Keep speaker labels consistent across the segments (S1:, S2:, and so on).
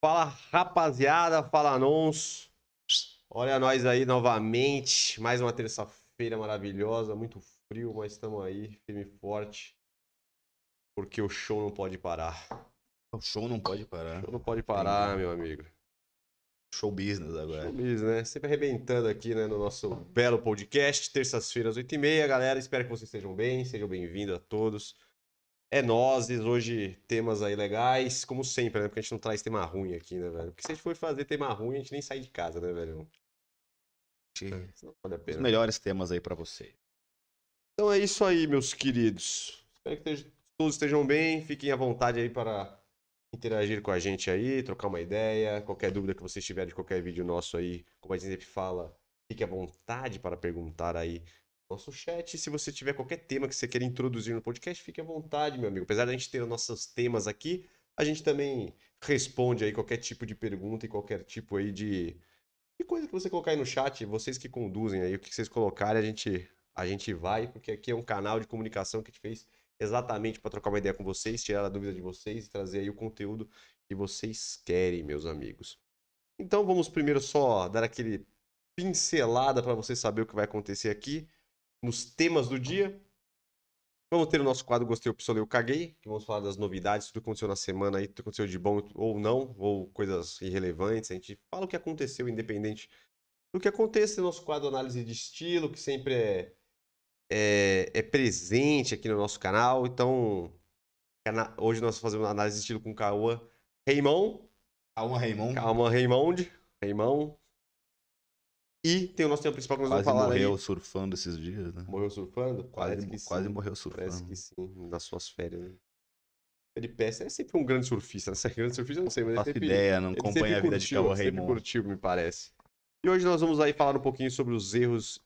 S1: Fala rapaziada, fala nons. Olha nós aí novamente. Mais uma terça-feira maravilhosa, muito frio, mas estamos aí, firme e forte. Porque o show não pode parar.
S2: O show não pode parar.
S1: O show não pode parar, meu amigo.
S2: Show business agora.
S1: Show business, né? Sempre arrebentando aqui né, no nosso belo podcast, terças-feiras, 8h30, galera. Espero que vocês estejam bem, sejam bem-vindos a todos. É nozes, hoje temas aí legais, como sempre, né? Porque a gente não traz tema ruim aqui, né, velho? Porque se a gente for fazer tema ruim, a gente nem sai de casa, né, velho?
S2: Não vale a pena. Os melhores temas aí para você.
S1: Então é isso aí, meus queridos. Espero que todos estejam bem, fiquem à vontade aí para interagir com a gente aí, trocar uma ideia, qualquer dúvida que vocês tiverem de qualquer vídeo nosso aí, como a gente sempre fala, fique à vontade para perguntar aí nosso chat. Se você tiver qualquer tema que você queira introduzir no podcast, fique à vontade, meu amigo. Apesar da gente ter os nossos temas aqui, a gente também responde aí qualquer tipo de pergunta e qualquer tipo aí de, de coisa que você colocar aí no chat. Vocês que conduzem aí, o que vocês colocarem, a gente, a gente vai, porque aqui é um canal de comunicação que a gente fez exatamente para trocar uma ideia com vocês, tirar a dúvida de vocês e trazer aí o conteúdo que vocês querem, meus amigos. Então vamos primeiro só dar aquele pincelada para você saber o que vai acontecer aqui nos temas do dia. Vamos ter o nosso quadro Gostei, Opcionei, Eu Caguei, que vamos falar das novidades, tudo que aconteceu na semana aí, tudo que aconteceu de bom ou não, ou coisas irrelevantes. A gente fala o que aconteceu, independente do que aconteça. Nosso quadro Análise de Estilo, que sempre é, é, é presente aqui no nosso canal. Então, hoje nós fazemos uma análise de estilo com o Cauã Raymond.
S2: Calma, Raymond.
S1: Calma, Raymond. Raymond. E tem o nosso tema principal que nós
S2: quase
S1: vamos falar
S2: morreu
S1: aí.
S2: surfando esses dias, né?
S1: Morreu surfando?
S2: Quase,
S1: Parece que sim.
S2: quase morreu surfando.
S1: Parece que sim, nas suas férias. Né? Ele peça é sempre um grande surfista. Né? grande surfista eu não sei, mas
S2: não
S1: ele
S2: faço
S1: sempre,
S2: ideia, não acompanha
S1: sempre
S2: a vida
S1: curtiu,
S2: de
S1: sempre
S2: Raymond.
S1: curtiu, me parece. E hoje nós vamos aí falar um pouquinho sobre os erros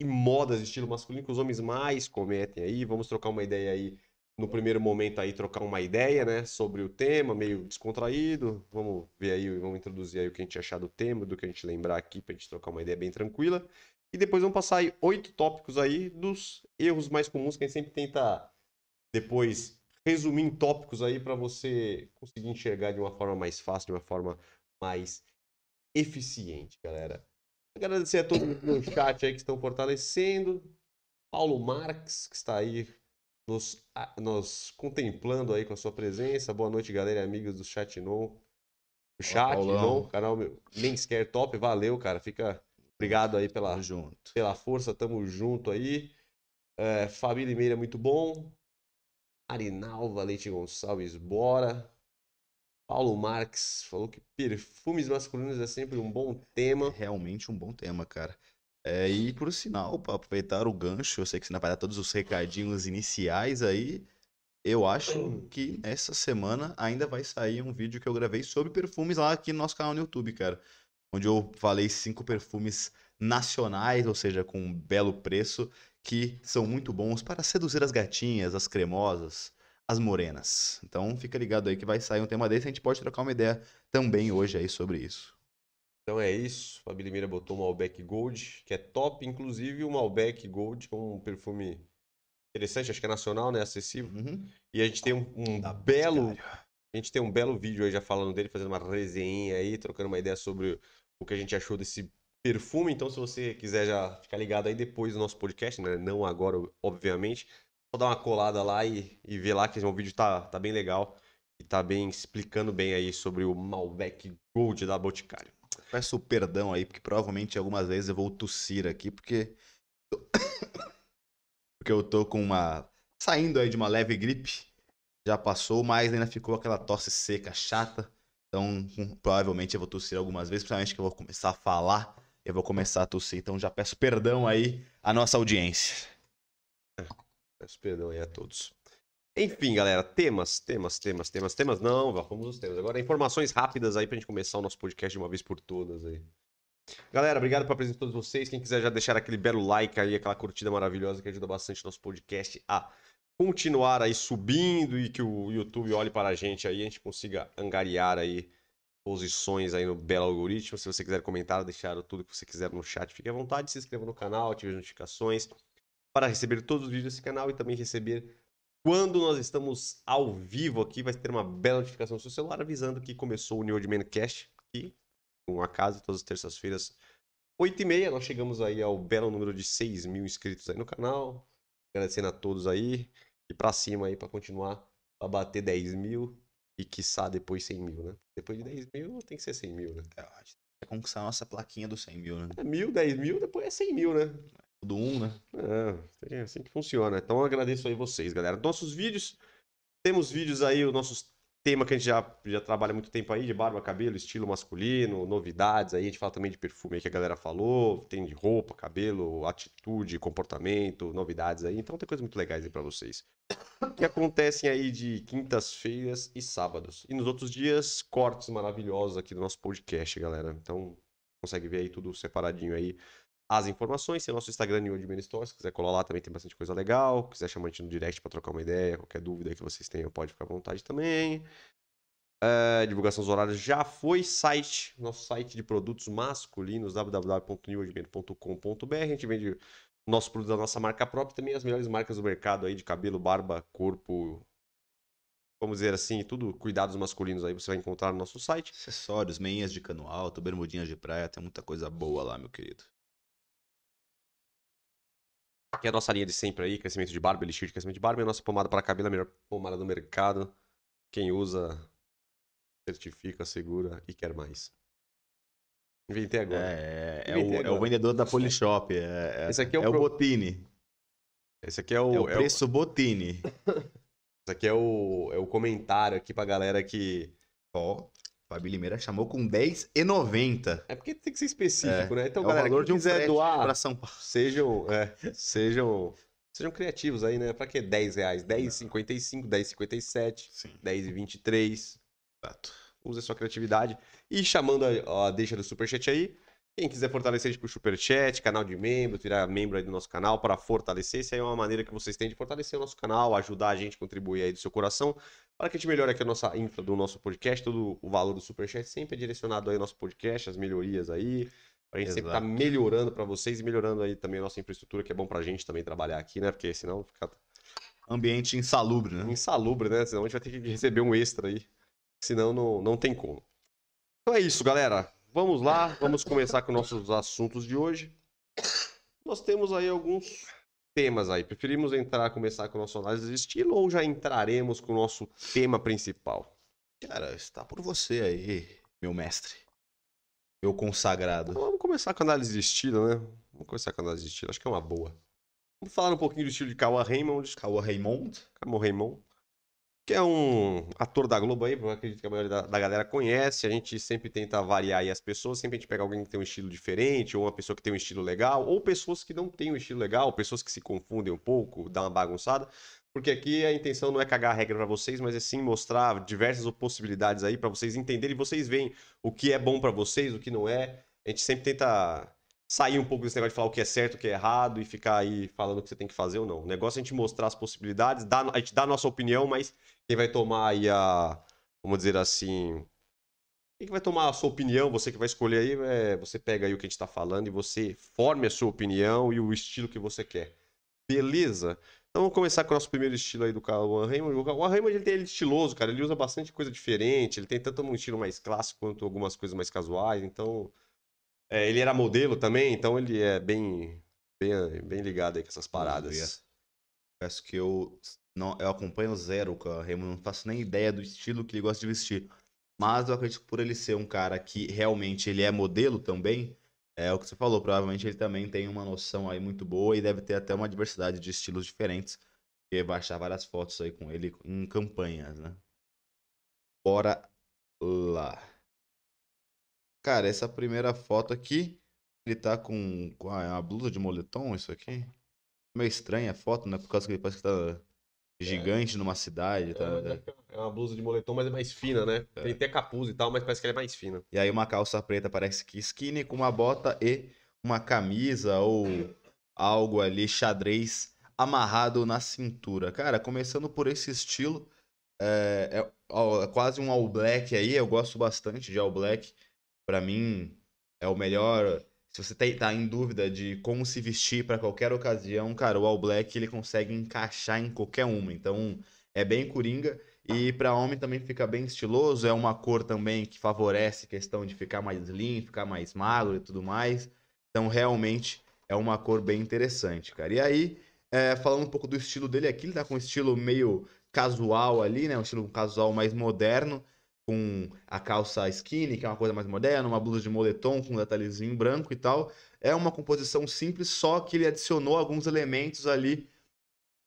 S1: e modas de estilo masculino que os homens mais cometem aí. Vamos trocar uma ideia aí no primeiro momento aí trocar uma ideia, né, sobre o tema, meio descontraído. Vamos ver aí, vamos introduzir aí o que a gente achar do tema, do que a gente lembrar aqui pra gente trocar uma ideia bem tranquila. E depois vamos passar aí oito tópicos aí dos erros mais comuns que a gente sempre tenta depois resumir em tópicos aí para você conseguir enxergar de uma forma mais fácil, de uma forma mais eficiente, galera. Agradecer a todos no chat aí que estão fortalecendo. Paulo Marques, que está aí nos, nos contemplando aí com a sua presença. Boa noite, galera e amigos do Chat No. O chat, no canal meu, nem sequer top, valeu, cara. Fica obrigado aí pela, pela força, tamo junto aí. É, Fabi Limeira, muito bom. Arinalva Leite Gonçalves, bora. Paulo Marques falou que perfumes masculinos é sempre um bom tema.
S2: Realmente um bom tema, cara. É, e por sinal, para aproveitar o gancho, eu sei que você não vai dar todos os recadinhos iniciais aí. Eu acho que essa semana ainda vai sair um vídeo que eu gravei sobre perfumes lá aqui no nosso canal no YouTube, cara. Onde eu falei cinco perfumes nacionais, ou seja, com um belo preço, que são muito bons para seduzir as gatinhas, as cremosas, as morenas. Então fica ligado aí que vai sair um tema desse, a gente pode trocar uma ideia também hoje aí sobre isso.
S1: Então é isso. Fabi Limeira botou o Malbec Gold, que é top. Inclusive o Malbec Gold, que é um perfume interessante, acho que é nacional, né? Acessível.
S2: Uhum.
S1: E a gente tem um, um
S2: Da
S1: belo. A gente tem um belo vídeo aí já falando dele, fazendo uma resenha aí, trocando uma ideia sobre o que a gente achou desse perfume. Então, se você quiser já ficar ligado aí depois do nosso podcast, né? Não agora, obviamente. Só dar uma colada lá e, e ver lá que o vídeo tá, tá bem legal. E tá bem explicando bem aí sobre o Malbec Gold da Boticário.
S2: Peço perdão aí, porque provavelmente algumas vezes eu vou tossir aqui, porque. porque eu tô com uma. saindo aí de uma leve gripe. Já passou, mas ainda ficou aquela tosse seca, chata. Então, hum, provavelmente eu vou tossir algumas vezes, principalmente que eu vou começar a falar. Eu vou começar a tossir. Então já peço perdão aí à nossa audiência.
S1: Peço perdão aí a todos. Enfim, galera, temas, temas, temas, temas, temas. Não, vamos aos temas. Agora, informações rápidas aí pra gente começar o nosso podcast de uma vez por todas aí. Galera, obrigado pela presença de todos vocês. Quem quiser já deixar aquele belo like aí, aquela curtida maravilhosa que ajuda bastante o nosso podcast a continuar aí subindo e que o YouTube olhe para a gente aí, a gente consiga angariar aí posições aí no belo algoritmo. Se você quiser comentar, deixar tudo que você quiser no chat, fique à vontade, se inscreva no canal, ative as notificações para receber todos os vídeos desse canal e também receber quando nós estamos ao vivo aqui, vai ter uma bela notificação no seu celular avisando que começou o New Old Man Cast aqui, com a casa, todas as terças-feiras, 8h30. Nós chegamos aí ao belo número de 6 mil inscritos aí no canal. Agradecendo a todos aí. E pra cima aí pra continuar pra bater 10 mil e quiçá depois 100 mil, né? Depois de 10 mil tem que ser 100 mil, né?
S2: É, a gente vai conquistar a nossa plaquinha dos 100 mil, né?
S1: É mil, 10 mil, depois é 100 mil, né?
S2: Tudo um, né?
S1: É, é assim que funciona. Então eu agradeço aí vocês, galera. Nossos vídeos, temos vídeos aí, os nossos tema que a gente já, já trabalha muito tempo aí, de barba, cabelo, estilo masculino, novidades aí, a gente fala também de perfume aí que a galera falou, tem de roupa, cabelo, atitude, comportamento, novidades aí, então tem coisas muito legais aí pra vocês. Que acontecem aí de quintas-feiras e sábados. E nos outros dias, cortes maravilhosos aqui do nosso podcast, galera. Então, consegue ver aí tudo separadinho aí as informações. Tem o nosso Instagram New Admin Store, se quiser colar lá também tem bastante coisa legal. Se quiser chamar a gente no direct para trocar uma ideia, qualquer dúvida que vocês tenham, pode ficar à vontade também. Uh, divulgação dos horários já foi site, nosso site de produtos masculinos, www.newadmin.com.br. A gente vende nosso produto da nossa marca própria, também as melhores marcas do mercado aí de cabelo, barba, corpo, vamos dizer assim, tudo cuidados masculinos aí você vai encontrar no nosso site.
S2: Acessórios, meinhas de cano alto, bermudinhas de praia, tem muita coisa boa lá, meu querido.
S1: Aqui é a nossa linha de sempre aí, crescimento de barba, elixir de crescimento de barba. E a nossa pomada para cabelo, a melhor pomada do mercado. Quem usa, certifica, segura e quer mais. Inventei agora.
S2: É, é, o, é o, vendedor da Polishop. É, Esse aqui é o, é pro... o Botini.
S1: Esse aqui é o...
S2: É o preço. Botini.
S1: Esse aqui é o, é o comentário aqui pra galera que...
S2: Ó, Fabi Limeira chamou com 10,90.
S1: É porque tem que ser específico,
S2: é,
S1: né?
S2: Então, é galera, quem um quiser doar
S1: para São Paulo, sejam, é, sejam, sejam criativos aí, né? Para que 10 reais? 10,55, 10,57, 10,23. Exato. Use a sua criatividade. E chamando a, a deixa do superchat aí, quem quiser fortalecer a gente com o Superchat, canal de membro, virar membro aí do nosso canal para fortalecer, isso aí é uma maneira que vocês têm de fortalecer o nosso canal, ajudar a gente, contribuir aí do seu coração, para que a gente melhore aqui a nossa infra do nosso podcast, todo o valor do Superchat sempre é direcionado aí ao nosso podcast, as melhorias aí, para a gente Exato. sempre estar tá melhorando para vocês e melhorando aí também a nossa infraestrutura, que é bom para a gente também trabalhar aqui, né? Porque senão fica...
S2: Ambiente insalubre, né?
S1: Insalubre, né? Senão a gente vai ter que receber um extra aí, senão não, não tem como. Então é isso, galera. Vamos lá, vamos começar com nossos assuntos de hoje. Nós temos aí alguns temas aí. Preferimos entrar, começar com o nosso análise de estilo ou já entraremos com o nosso tema principal?
S2: Cara, está por você aí, meu mestre. Meu consagrado.
S1: Então, vamos começar com a análise de estilo, né? Vamos começar com a análise de estilo, acho que é uma boa. Vamos falar um pouquinho do estilo de Kawa Raymond.
S2: Kawa Raymond?
S1: Kawa Raymond que é um ator da Globo aí, eu acredito que a maioria da, da, galera conhece. A gente sempre tenta variar aí as pessoas, sempre a gente pega alguém que tem um estilo diferente, ou uma pessoa que tem um estilo legal, ou pessoas que não têm um estilo legal, pessoas que se confundem um pouco, dá uma bagunçada. Porque aqui a intenção não é cagar a regra para vocês, mas é sim mostrar diversas possibilidades aí para vocês entenderem vocês veem o que é bom para vocês, o que não é. A gente sempre tenta sair um pouco desse negócio de falar o que é certo, o que é errado e ficar aí falando o que você tem que fazer ou não. O negócio é a gente mostrar as possibilidades, dar, a gente dá a nossa opinião, mas quem vai tomar aí a, vamos dizer assim, quem que vai tomar a sua opinião, você que vai escolher aí, é, você pega aí o que a gente está falando e você forme a sua opinião e o estilo que você quer. Beleza? Então vamos começar com o nosso primeiro estilo aí do Cauã Raymond. O Cauã Raymond ele tem ele estiloso, cara. Ele usa bastante coisa diferente. Ele tem tanto um estilo mais clássico quanto algumas coisas mais casuais. Então é, ele era modelo também, então ele é bem, bem, bem ligado aí com essas paradas.
S2: Peço que eu não, eu acompanho zero com a Remo, não faço nem ideia do estilo que ele gosta de vestir. Mas eu acredito que por ele ser um cara que realmente ele é modelo também, é o que você falou, provavelmente ele também tem uma noção aí muito boa e deve ter até uma diversidade de estilos diferentes. E vai achar várias fotos aí com ele em campanhas, né? Bora lá. Cara, essa primeira foto aqui, ele tá com, com a, a blusa de moletom, isso aqui. Meio estranha a foto, né? Por causa que ele parece que tá gigante é. numa cidade. Tá...
S1: É, é uma blusa de moletom, mas é mais fina, né? É. Tem até capuz e tal, mas parece que ela é mais fina.
S2: E aí uma calça preta parece que skinny, com uma bota e uma camisa ou algo ali, xadrez, amarrado na cintura. Cara, começando por esse estilo, é, é, é quase um all black aí, eu gosto bastante de all black para mim, é o melhor se você tá, em dúvida de como se vestir para qualquer ocasião, cara, o All Black ele consegue encaixar em qualquer uma. Então, é bem coringa. E para homem também fica bem estiloso. É uma cor também que favorece a questão de ficar mais slim, ficar mais magro e tudo mais. Então, realmente é uma cor bem interessante, cara. E aí, é, falando um pouco do estilo dele aqui, ele tá com um estilo meio casual ali, né? Um estilo casual mais moderno com a calça skinny, que é uma coisa mais moderna, uma blusa de moletom com um detalhezinho branco e tal. É uma composição simples, só que ele adicionou alguns elementos ali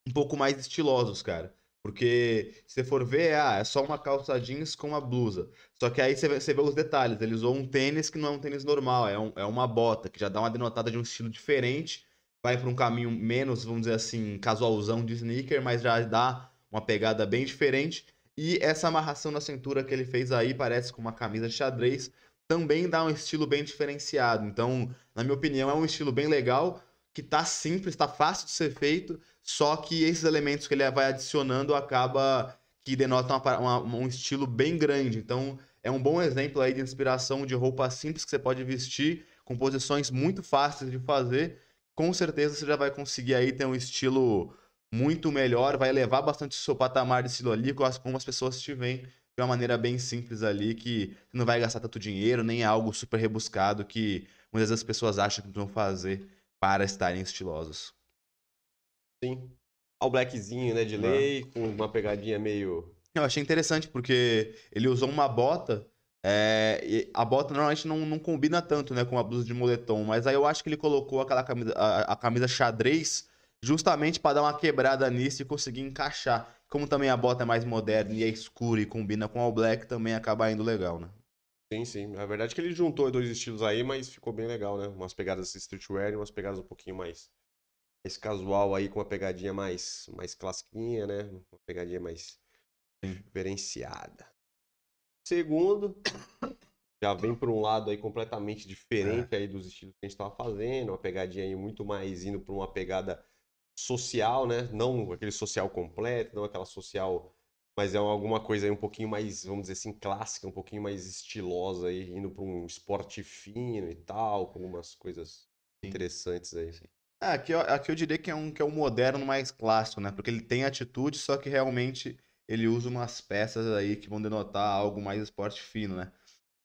S2: um pouco mais estilosos, cara. Porque se você for ver, ah, é só uma calça jeans com uma blusa. Só que aí você vê, você vê os detalhes. Ele usou um tênis que não é um tênis normal, é, um, é uma bota, que já dá uma denotada de um estilo diferente. Vai para um caminho menos, vamos dizer assim, casualzão de sneaker, mas já dá uma pegada bem diferente. E essa amarração na cintura que ele fez aí parece com uma camisa xadrez, também dá um estilo bem diferenciado. Então, na minha opinião, é um estilo bem legal, que tá simples, tá fácil de ser feito, só que esses elementos que ele vai adicionando acaba que denotam uma, uma, um estilo bem grande. Então, é um bom exemplo aí de inspiração de roupa simples que você pode vestir, com posições muito fáceis de fazer. Com certeza você já vai conseguir aí ter um estilo muito melhor, vai elevar bastante o seu patamar de estilo ali, como as pessoas te veem de uma maneira bem simples ali, que não vai gastar tanto dinheiro, nem é algo super rebuscado que muitas vezes as pessoas acham que vão fazer para estarem estilosos.
S1: Sim. Ao blackzinho, né, de lei, ah. com uma pegadinha meio...
S2: Eu achei interessante, porque ele usou uma bota é, a bota normalmente não, não combina tanto né, com a blusa de moletom, mas aí eu acho que ele colocou aquela camisa, a, a camisa xadrez justamente para dar uma quebrada nisso e conseguir encaixar. Como também a bota é mais moderna e é escura e combina com o All Black, também acaba indo legal, né?
S1: Sim, sim. A verdade é que ele juntou dois estilos aí, mas ficou bem legal, né? Umas pegadas streetwear e umas pegadas um pouquinho mais, mais casual aí, com uma pegadinha mais, mais classiquinha, né? Uma pegadinha mais sim. diferenciada. Segundo, já vem para um lado aí completamente diferente é. aí dos estilos que a gente estava fazendo, uma pegadinha aí muito mais indo para uma pegada social, né? Não aquele social completo, não aquela social, mas é alguma coisa aí um pouquinho mais, vamos dizer assim, clássica, um pouquinho mais estilosa aí, indo para um esporte fino e tal, com algumas coisas Sim. interessantes aí.
S2: É, aqui, aqui eu diria que é, um, que é um moderno mais clássico, né? Porque ele tem atitude, só que realmente ele usa umas peças aí que vão denotar algo mais esporte fino, né?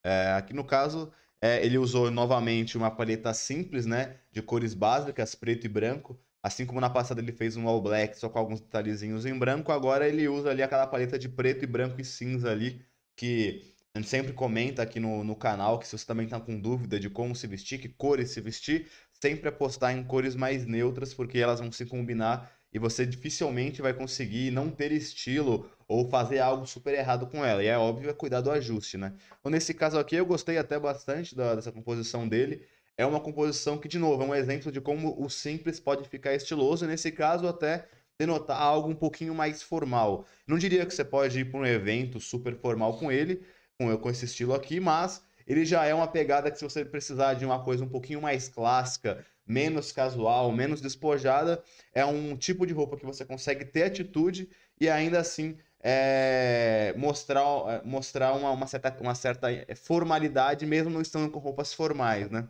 S2: É, aqui no caso, é, ele usou novamente uma paleta simples, né? De cores básicas, preto e branco, Assim como na passada ele fez um all black só com alguns detalhezinhos em branco, agora ele usa ali aquela paleta de preto e branco e cinza ali, que a gente sempre comenta aqui no, no canal, que se você também está com dúvida de como se vestir, que cores se vestir, sempre apostar em cores mais neutras, porque elas vão se combinar e você dificilmente vai conseguir não ter estilo ou fazer algo super errado com ela. E é óbvio, é cuidar do ajuste, né? Então, nesse caso aqui, eu gostei até bastante da, dessa composição dele é uma composição que, de novo, é um exemplo de como o simples pode ficar estiloso, e nesse caso até denotar algo um pouquinho mais formal. Não diria que você pode ir para um evento super formal com ele, com, esse estilo aqui, mas ele já é uma pegada que se você precisar de uma coisa um pouquinho mais clássica, menos casual, menos despojada, é um tipo de roupa que você consegue ter atitude e ainda assim é, mostrar, é, mostrar uma, uma, certa, uma certa formalidade, mesmo não estando com roupas formais, né?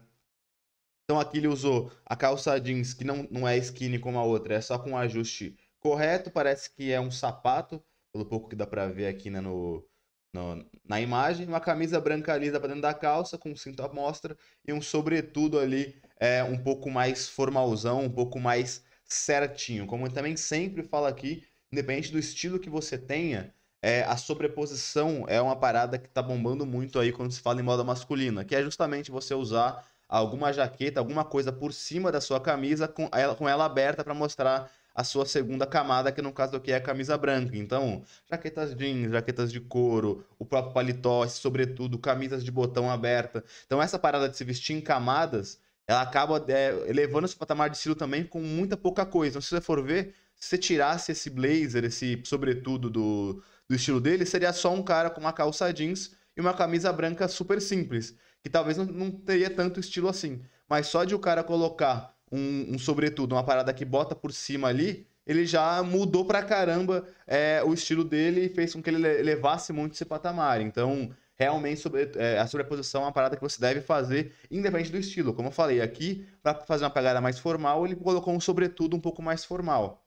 S2: Então aqui ele usou a calça jeans, que não, não é skinny como a outra, é só com um ajuste correto, parece que é um sapato, pelo pouco que dá pra ver aqui né, no, no, na imagem. Uma camisa branca lisa pra dentro da calça, com cinto à mostra, e um sobretudo ali é, um pouco mais formalzão, um pouco mais certinho. Como eu também sempre falo aqui, independente do estilo que você tenha, é, a sobreposição é uma parada que tá bombando muito aí quando se fala em moda masculina, que é justamente você usar alguma jaqueta, alguma coisa por cima da sua camisa com ela, com ela aberta para mostrar a sua segunda camada, que no caso aqui é a camisa branca. Então, jaquetas jeans, jaquetas de couro, o próprio paletó, sobretudo, camisas de botão aberta. Então, essa parada de se vestir em camadas, ela acaba é, elevando esse patamar de estilo também com muita pouca coisa. Então, se você for ver, se você tirasse esse blazer, esse sobretudo do, do estilo dele, seria só um cara com uma calça jeans e uma camisa branca super simples que talvez não, não teria tanto estilo assim. Mas só de o cara colocar um, um sobretudo, uma parada que bota por cima ali, ele já mudou pra caramba é, o estilo dele e fez com que ele levasse muito esse patamar. Então, realmente sobre, é, a sobreposição é uma parada que você deve fazer, independente do estilo. Como eu falei, aqui, para fazer uma pegada mais formal, ele colocou um sobretudo um pouco mais formal.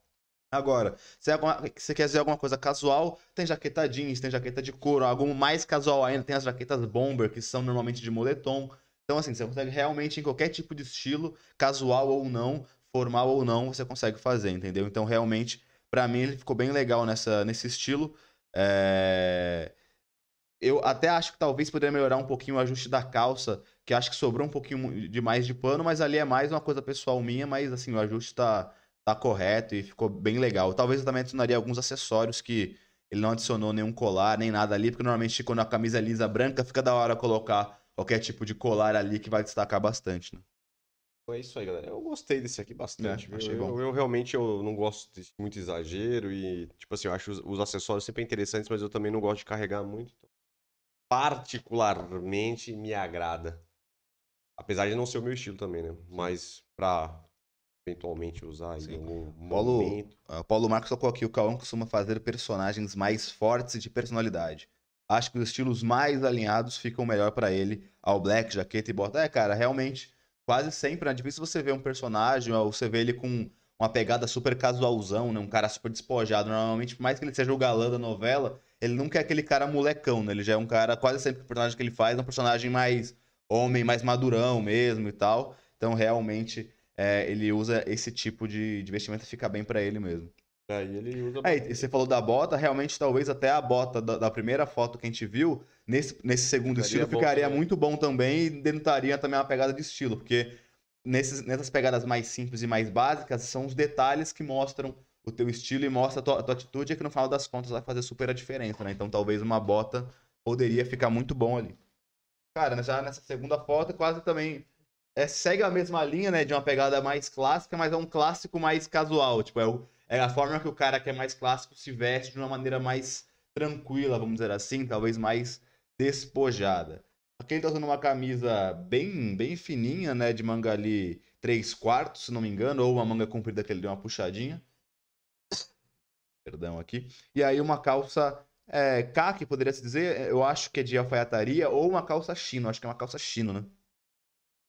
S2: Agora, se você quer dizer alguma coisa casual, tem jaqueta jeans, tem jaqueta de couro, algo mais casual ainda, tem as jaquetas bomber, que são normalmente de moletom. Então, assim, você consegue realmente, em qualquer tipo de estilo, casual ou não, formal ou não, você consegue fazer, entendeu? Então, realmente, para mim, ele ficou bem legal nessa, nesse estilo. É... Eu até acho que talvez poderia melhorar um pouquinho o ajuste da calça, que acho que sobrou um pouquinho demais de pano, mas ali é mais uma coisa pessoal minha, mas assim, o ajuste tá tá correto e ficou bem legal. Talvez eu também adicionaria alguns acessórios que ele não adicionou nenhum colar, nem nada ali, porque normalmente quando a camisa é lisa branca, fica da hora colocar qualquer tipo de colar ali que vai destacar bastante, né?
S1: É isso aí, galera. Eu gostei desse aqui bastante.
S2: É, achei
S1: eu,
S2: bom.
S1: Eu, eu, realmente eu não gosto de muito exagero e, tipo assim, eu acho os, os, acessórios sempre interessantes, mas eu também não gosto de carregar muito. Então, particularmente me agrada. Apesar de não ser o meu estilo também, né? Mas pra eventualmente usar em algum
S2: Paulo,
S1: momento.
S2: Uh, Paulo Marcos colocou aqui, o Cauã costuma fazer personagens mais fortes de personalidade. Acho que os estilos mais alinhados ficam melhor para ele. All black, jaqueta e bota. É, cara, realmente, quase sempre, é difícil você ver um personagem, ou você vê ele com uma pegada super casualzão, né? Um cara super despojado. Normalmente, por mais que ele seja o galã da novela, ele nunca é aquele cara molecão, né? Ele já é um cara, quase sempre o personagem que ele faz é um personagem mais homem, mais madurão mesmo e tal. Então, realmente, é, ele usa esse tipo de, de vestimenta e fica bem para ele mesmo.
S1: Aí ele usa.
S2: É, e você falou da bota, realmente talvez até a bota da, da primeira foto que a gente viu, nesse, nesse segundo ficaria estilo, ficaria muito bom também e denotaria também uma pegada de estilo, porque nesses, nessas pegadas mais simples e mais básicas, são os detalhes que mostram o teu estilo e mostra a tua, a tua atitude, é que no final das contas vai fazer super a diferença, né? Então talvez uma bota poderia ficar muito bom ali. Cara, já nessa segunda foto, quase também é, segue a mesma linha, né? De uma pegada mais clássica, mas é um clássico mais casual. Tipo, é, o, é a forma que o cara que é mais clássico se veste de uma maneira mais tranquila, vamos dizer assim, talvez mais despojada. Ele tá usando uma camisa bem, bem fininha, né? De manga ali 3 quartos, se não me engano, ou uma manga comprida que ele deu uma puxadinha. Perdão aqui. E aí uma calça é, caque, poderia se dizer, eu acho que é de alfaiataria, ou uma calça chino, acho que é uma calça chino, né?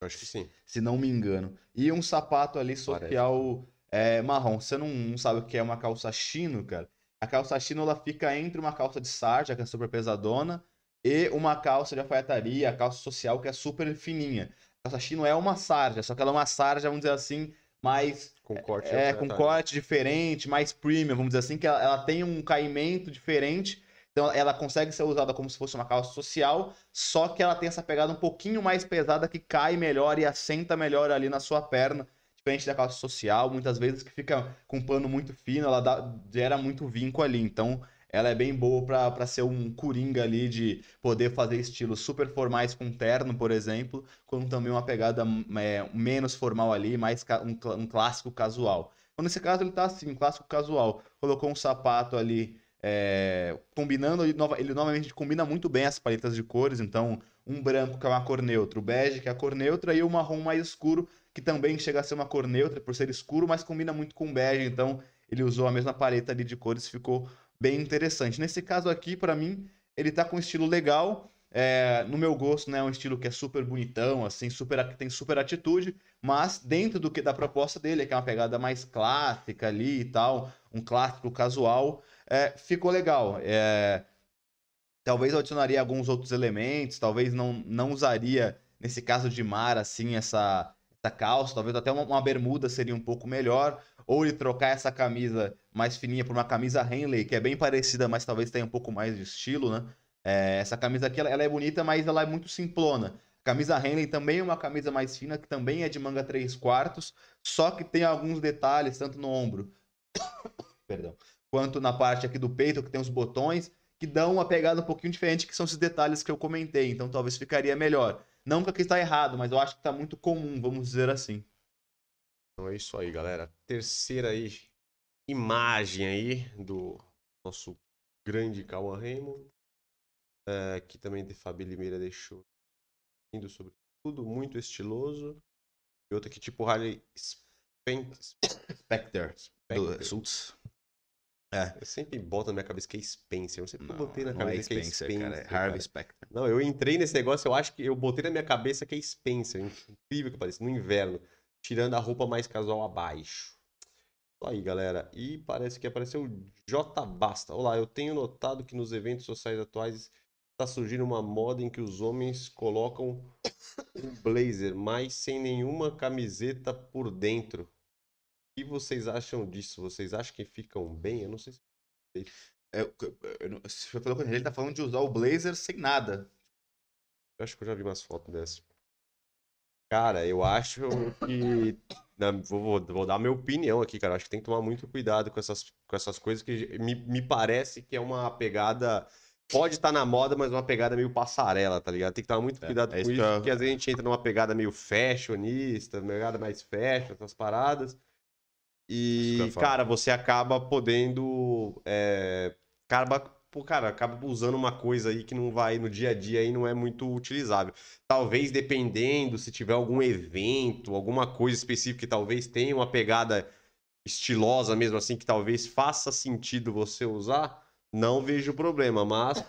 S1: Acho que sim.
S2: Se não me engano. E um sapato ali social é, marrom. Você não, não, sabe o que é uma calça chino, cara? A calça chino ela fica entre uma calça de sarja, que é super pesadona, e uma calça de alfaiataria, a calça social, que é super fininha. A calça chino é uma sarja, só que ela é uma sarja, vamos dizer assim, mais.
S1: Com corte
S2: É, com corte diferente, mais premium, vamos dizer assim, que ela, ela tem um caimento diferente então ela consegue ser usada como se fosse uma calça social, só que ela tem essa pegada um pouquinho mais pesada que cai melhor e assenta melhor ali na sua perna, diferente da calça social, muitas vezes que fica com um pano muito fino, ela dá, gera muito vinco ali. Então ela é bem boa para ser um coringa ali de poder fazer estilos super formais com terno, por exemplo, com também uma pegada é, menos formal ali, mais um, um clássico casual. Então, nesse caso ele tá assim, clássico casual. Colocou um sapato ali é, combinando, ele, ele novamente combina muito bem as paletas de cores, então um branco que é uma cor neutra, o bege que é a cor neutra e o marrom mais escuro que também chega a ser uma cor neutra por ser escuro, mas combina muito com o bege, então ele usou a mesma paleta ali de cores, ficou bem interessante. Nesse caso aqui, para mim, ele tá com um estilo legal, é, no meu gosto, né, é um estilo que é super bonitão, assim, super tem super atitude, mas dentro do que da proposta dele, que é uma pegada mais clássica ali e tal, um clássico casual, é, ficou legal. É, talvez eu adicionaria alguns outros elementos, talvez não, não usaria, nesse caso de mar, assim, essa, essa calça, talvez até uma, uma, bermuda seria um pouco melhor, ou ele trocar essa camisa mais fininha por uma camisa Henley, que é bem parecida, mas talvez tenha um pouco mais de estilo, né? É, essa camisa aqui, ela, ela, é bonita, mas ela é muito simplona. Camisa Henley também é uma camisa mais fina, que também é de manga 3 quartos, só que tem alguns detalhes, tanto no ombro, perdão, quanto na parte aqui do peito, que tem os botões, que dão uma pegada um pouquinho diferente, que são esses detalhes que eu comentei. Então talvez ficaria melhor. Não que aqui está errado, mas eu acho que está muito comum, vamos dizer assim.
S1: Então é isso aí, galera. Terceira aí, imagem aí do nosso grande Cauã Raymond. É, que também de Fabi Limeira deixou indo sobre tudo, muito estiloso. E outra que tipo Harley Specter.
S2: Spectre. Do. É.
S1: Eu sempre boto na minha cabeça que é Spencer. Eu não sei porque eu botei na
S2: não é
S1: cabeça que é
S2: Spencer,
S1: Spencer.
S2: cara. É
S1: cara.
S2: Harvey Specter.
S1: Não, eu entrei nesse negócio, eu acho que eu botei na minha cabeça que é Spencer. Incrível que pareça, no inverno. Tirando a roupa mais casual abaixo. Isso aí, galera. E parece que apareceu J Basta. Olá, eu tenho notado que nos eventos sociais atuais está surgindo uma moda em que os homens colocam um blazer, mas sem nenhuma camiseta por dentro. O que vocês acham disso? Vocês acham que ficam bem? Eu não sei se.
S2: É, ele, tá falando de usar o blazer sem nada.
S1: Eu acho que eu já vi umas fotos dessas. Cara, eu acho que. na- vou, vou- dar minha opinião aqui, cara. Acho que tem que tomar muito cuidado com essas, com essas coisas que me, me parece que é uma pegada. Pode estar na moda, mas uma pegada meio passarela, tá ligado? Tem que tomar muito
S2: É,
S1: cuidado
S2: é
S1: com
S2: isso
S1: isso, porque às vezes a gente entra numa pegada meio fashionista, pegada mais fashion, essas paradas.
S2: Eu
S1: E, cara, você acaba podendo. É, acaba, pô, cara, acaba usando uma coisa aí que não vai no dia a dia aí não é muito utilizável. Talvez dependendo, se tiver algum evento, alguma coisa específica que talvez tenha uma pegada estilosa mesmo assim, que talvez faça sentido você usar, não vejo problema, mas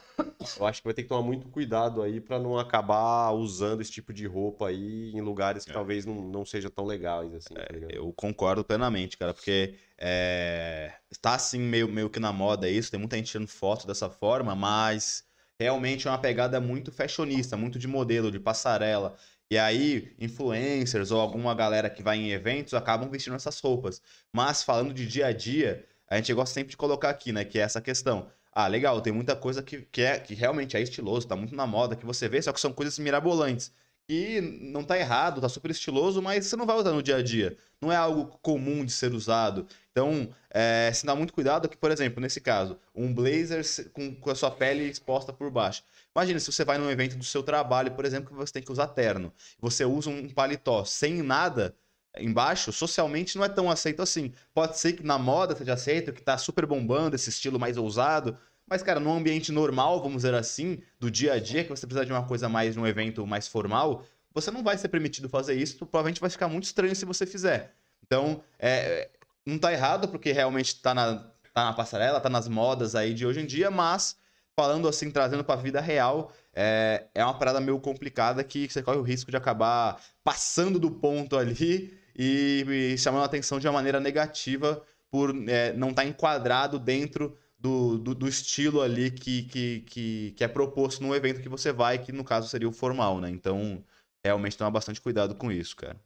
S1: eu acho que vai ter que tomar muito cuidado aí pra não acabar usando esse tipo de roupa aí em lugares que
S2: É.
S1: talvez não, não sejam tão legais assim, tá ligado?
S2: Eu concordo plenamente, cara, porque é, tá assim meio, meio que na moda isso, tem muita gente tirando foto dessa forma, mas realmente é uma pegada muito fashionista, muito de modelo, de passarela. E aí, influencers ou alguma galera que vai em eventos acabam vestindo essas roupas. Mas falando de dia a dia, a gente gosta sempre de colocar aqui, né, que é essa questão. Ah, legal, tem muita coisa que, que, é, que realmente é estiloso, tá muito na moda, que você vê, só que são coisas mirabolantes. E não tá errado, tá super estiloso, mas você não vai usar no dia a dia. Não é algo comum de ser usado. Então, é, se dá muito cuidado que, por exemplo, nesse caso, um blazer com, com a sua pele exposta por baixo. Imagina se você vai num evento do seu trabalho, por exemplo, que você tem que usar terno. Você usa um paletó sem nada embaixo, socialmente não é tão aceito assim. Pode ser que na moda seja aceito, que tá super bombando esse estilo mais ousado. Mas, cara, num ambiente normal, vamos dizer assim, do dia a dia, que você precisa de uma coisa mais, de um evento mais formal, você não vai ser permitido fazer isso, provavelmente vai ficar muito estranho se você fizer. Então, é, não tá errado, porque realmente tá na, tá na passarela, tá nas modas aí de hoje em dia, mas falando assim, trazendo pra vida real, é, é uma parada meio complicada que você corre o risco de acabar passando do ponto ali e, e chamando a atenção de uma maneira negativa por é, não estar enquadrado dentro do, do, do estilo ali que, que, que, que é proposto no evento que você vai, que no caso seria o formal, né? Então, realmente tomar bastante cuidado com isso, cara.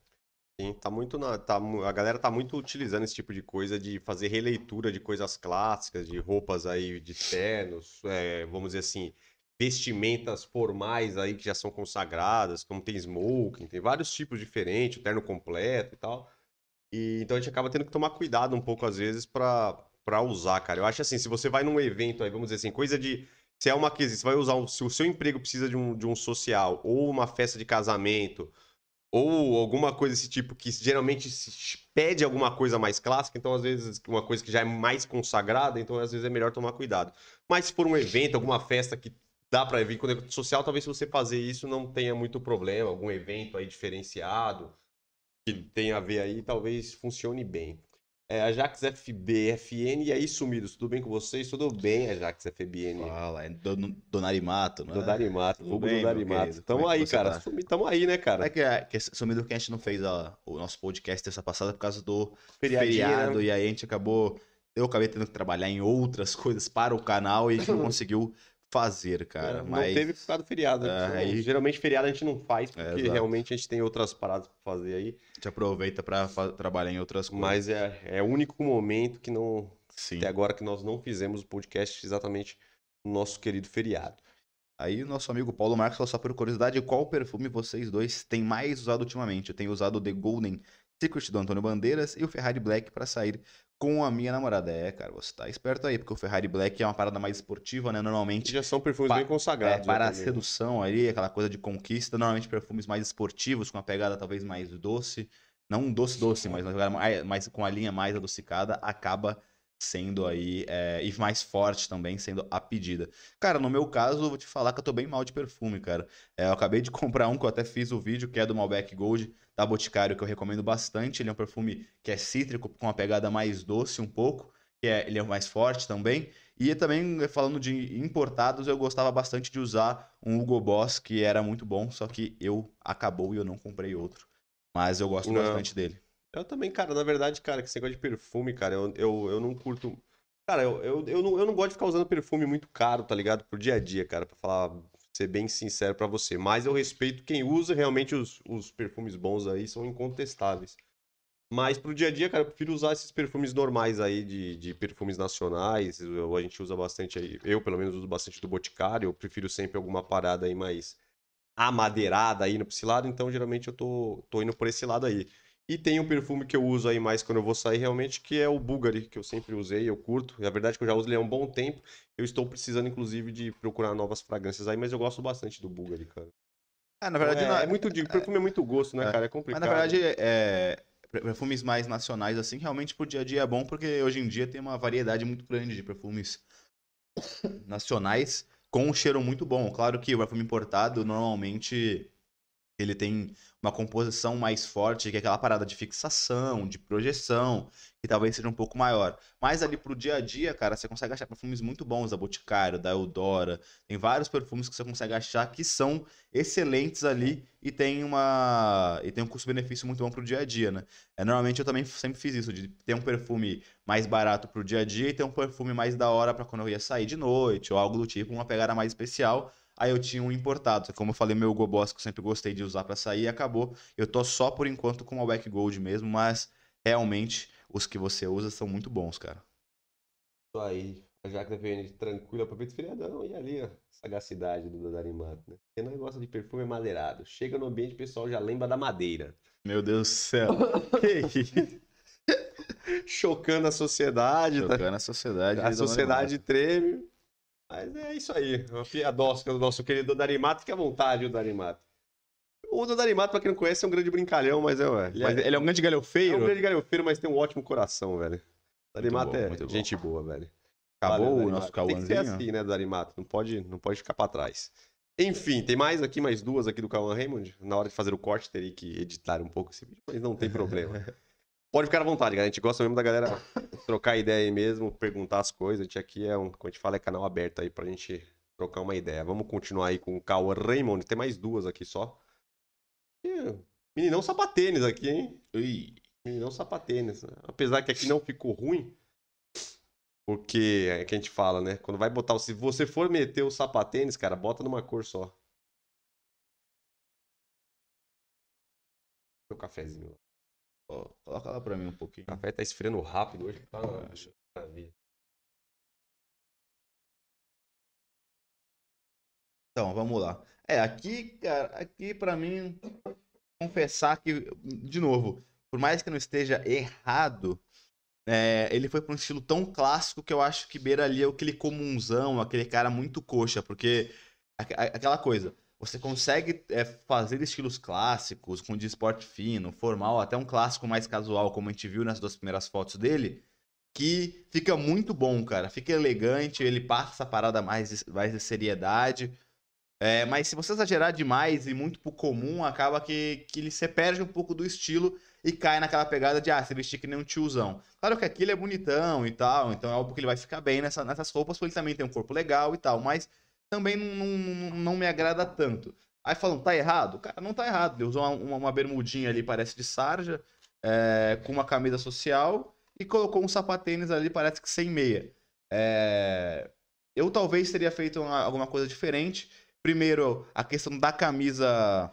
S1: Sim, tá muito na, tá, a galera tá muito utilizando esse tipo de coisa de fazer releitura de coisas clássicas, de roupas aí, de ternos, é, vamos dizer assim, vestimentas formais aí que já são consagradas, como tem smoking, tem vários tipos diferentes, o terno completo e tal. E então a gente acaba tendo que tomar cuidado um pouco às vezes para usar, cara. Eu acho assim, se você vai num evento aí, vamos dizer assim, coisa de se é uma coisa, você vai usar, um- se o seu emprego precisa de um, de um social ou uma festa de casamento, ou alguma coisa desse tipo que geralmente pede alguma coisa mais clássica, então às vezes uma coisa que já é mais consagrada, então às vezes é melhor tomar cuidado. Mas se for um evento, alguma festa que dá pra vir com evento social, talvez se você fazer isso não tenha muito problema, algum evento aí diferenciado que tenha a ver aí, talvez funcione bem. É, Ajax FB, FN, e aí sumidos, tudo bem com vocês? Tudo bem, Ajax FBN?
S2: Fala, é Don- Donarimato, né?
S1: Do Darimato,
S2: Tudo
S1: vulgo
S2: bem,
S1: do
S2: meu
S1: Darimato.
S2: querido?
S1: Tamo
S2: é
S1: aí, cara.
S2: tá?
S1: Sumi- Tamo aí, né, cara?
S2: É que, é, que sumido que a gente não fez a- o nosso podcast terça passada por causa do
S1: Feriadinho, né?
S2: feriado, e aí a gente acabou. Eu acabei tendo que trabalhar em outras coisas para o canal e a gente não conseguiu fazer, cara.
S1: É,
S2: mas
S1: Não teve por causa do feriado.
S2: É, aí-
S1: Geralmente feriado a gente não faz,
S2: É,
S1: porque
S2: exato.
S1: realmente a gente tem outras paradas pra fazer aí.
S2: a gente aproveita para trabalhar em outras coisas.
S1: Mas é, é o único momento que não.
S2: Sim.
S1: Até agora que nós não fizemos o podcast exatamente no nosso querido feriado.
S2: Aí o nosso amigo Paulo Marcos falou só por curiosidade, qual perfume vocês dois têm mais usado ultimamente? Eu tenho usado o The Golden Secret do Antônio Bandeiras e o Ferrari Black para sair com a minha namorada. É, cara, você tá esperto aí, porque o Ferrari Black é uma parada mais esportiva, né? Normalmente
S1: já são perfumes bem
S2: é,
S1: consagrados.
S2: para
S1: já
S2: a sedução ali, aquela coisa de conquista, normalmente perfumes mais esportivos, com uma pegada talvez mais doce. Não um doce doce, mas mais com a linha mais adocicada, acaba sendo aí, é, e mais forte também, sendo a pedida. Cara, no meu caso, eu vou te falar que eu tô bem mal de perfume, cara. É, eu acabei de comprar um que eu até fiz o vídeo, que é do Malbec Gold, da Boticário, que eu recomendo bastante. Ele é um perfume que é cítrico, com uma pegada mais doce um pouco. que é, ele é mais forte também. E também, falando de importados, eu gostava bastante de usar um Hugo Boss, que era muito bom, só que eu acabou e eu não comprei outro. Mas eu gosto
S1: Não.
S2: bastante dele.
S1: Eu também, cara, na verdade, cara, que esse negócio de perfume, cara, eu, eu, eu não curto. Cara, eu, eu, eu, não, eu não gosto de ficar usando perfume muito caro, tá ligado? Pro dia a dia, cara, pra falar, ser bem sincero pra você. Mas eu respeito quem usa, realmente os, os perfumes bons aí são incontestáveis. Mas pro dia a dia, cara, eu prefiro usar esses perfumes normais aí, de, de perfumes nacionais. Eu- a gente usa bastante aí, eu pelo menos uso bastante do Boticário, eu prefiro sempre alguma parada aí mais amadeirada aí no esse lado, então geralmente eu tô, tô indo por esse lado aí. E tem um perfume que eu uso aí mais quando eu vou sair realmente, que é o Bulgari, que eu sempre usei, eu curto. E a verdade é que eu já uso ele há um bom tempo. Eu estou precisando, inclusive, de procurar novas fragrâncias aí, mas eu gosto bastante do Bulgari, cara.
S2: Ah, na verdade,
S1: é,
S2: não-
S1: é muito de perfume é muito gosto, né,
S2: é.
S1: cara? É
S2: Mas
S1: complicado.
S2: na verdade, é, perfumes mais nacionais, assim, realmente pro dia a dia é bom, porque hoje em dia tem uma variedade muito grande de perfumes nacionais com um cheiro muito bom. Claro que o perfume importado, normalmente, ele tem uma composição mais forte, que é aquela parada de fixação, de projeção, que talvez seja um pouco maior. Mas ali pro dia a dia, cara, você consegue achar perfumes muito bons da Boticário, da Eudora. Tem vários perfumes que você consegue achar que são excelentes ali e tem uma e tem um custo-benefício muito bom pro dia a dia, né? É, normalmente eu também sempre fiz isso, de ter um perfume mais barato pro dia a dia e ter um perfume mais da hora pra quando eu ia sair de noite ou algo do tipo, uma pegada mais especial. Aí eu tinha um importado, como eu falei, meu Hugo Boss que eu sempre gostei de usar pra sair, acabou. Eu tô só por enquanto com o Malbec Gold mesmo, mas realmente os que você usa são muito bons, cara.
S1: Isso aí. A Jaque da PN tranquila, aproveita o feriadão e ali, ó. Sagacidade do Dodarimato, né? Quem não gosta de perfume é madeirado. Chega no ambiente, o pessoal já lembra da madeira.
S2: Meu Deus do céu.
S1: Chocando a sociedade, tá?
S2: Chocando a sociedade.
S1: A
S2: de
S1: sociedade treme. Mas é isso aí. Uma piadosca do nosso querido Dodarimato. Fique à vontade, o Dodarimato. O Dodarimato, pra quem não conhece, é um grande brincalhão, mas é, ué,
S2: Ele,
S1: mas
S2: é, ele é um grande
S1: é
S2: galhofeiro.
S1: um grande galhofeiro, mas tem um ótimo coração, velho. Dodarimato
S2: bom,
S1: é
S2: bom.
S1: gente boa, velho.
S2: Acabou
S1: Valeu,
S2: o nosso
S1: Tem que ser
S2: Cauãzinho.
S1: assim, né, Darimato? Não pode, não pode ficar pra trás. Enfim, tem mais aqui, mais duas aqui do Cauã Raymond. Na hora de fazer o corte, teria que editar um pouco esse vídeo, mas não tem problema. Pode ficar à vontade, galera. A gente gosta mesmo da galera trocar ideia aí mesmo, perguntar as coisas. A gente aqui é um, como a gente fala, é canal aberto aí pra gente trocar uma ideia. Vamos continuar aí com o Cauã Raymond. Tem mais duas aqui só. E, Meninão sapatênis aqui, hein?
S2: Ui.
S1: Meninão sapatênis. Apesar que aqui não ficou ruim, porque é que a gente fala, né? Quando vai botar, se você for meter o sapatênis, cara, bota numa cor só. Meu cafezinho. lá.
S2: Coloca lá pra mim um pouquinho.
S1: O café tá esfriando rápido hoje. Tá
S2: Acho.
S1: maravilha.
S2: Então, vamos lá. É, aqui, cara, aqui pra mim, confessar que, de novo, por mais que não esteja errado, é, ele foi pra um estilo tão clássico que eu acho que beira ali aquele comunzão, aquele cara muito coxa, porque a- aquela coisa, você consegue é, fazer estilos clássicos, com de esporte fino, formal, até um clássico mais casual, como a gente viu nas duas primeiras fotos dele, que fica muito bom, cara. Fica elegante, ele passa essa parada mais, mais de seriedade. É, mas se você exagerar demais e muito pro comum, acaba que, que ele, você perde um pouco do estilo e cai naquela pegada de, ah, se vestir que nem um tiozão. Claro que aqui ele é bonitão e tal, então é óbvio que ele vai ficar bem nessa- nessas roupas, porque ele também tem um corpo legal e tal, mas também não, não, não- me agrada tanto. Aí falam, tá errado? Cara, não tá errado. Ele usou uma, uma- uma bermudinha ali, parece de sarja, é, com uma camisa social e colocou um sapatênis ali, parece que sem meia. É, Eu talvez teria feito uma- alguma coisa diferente. Primeiro, a questão da camisa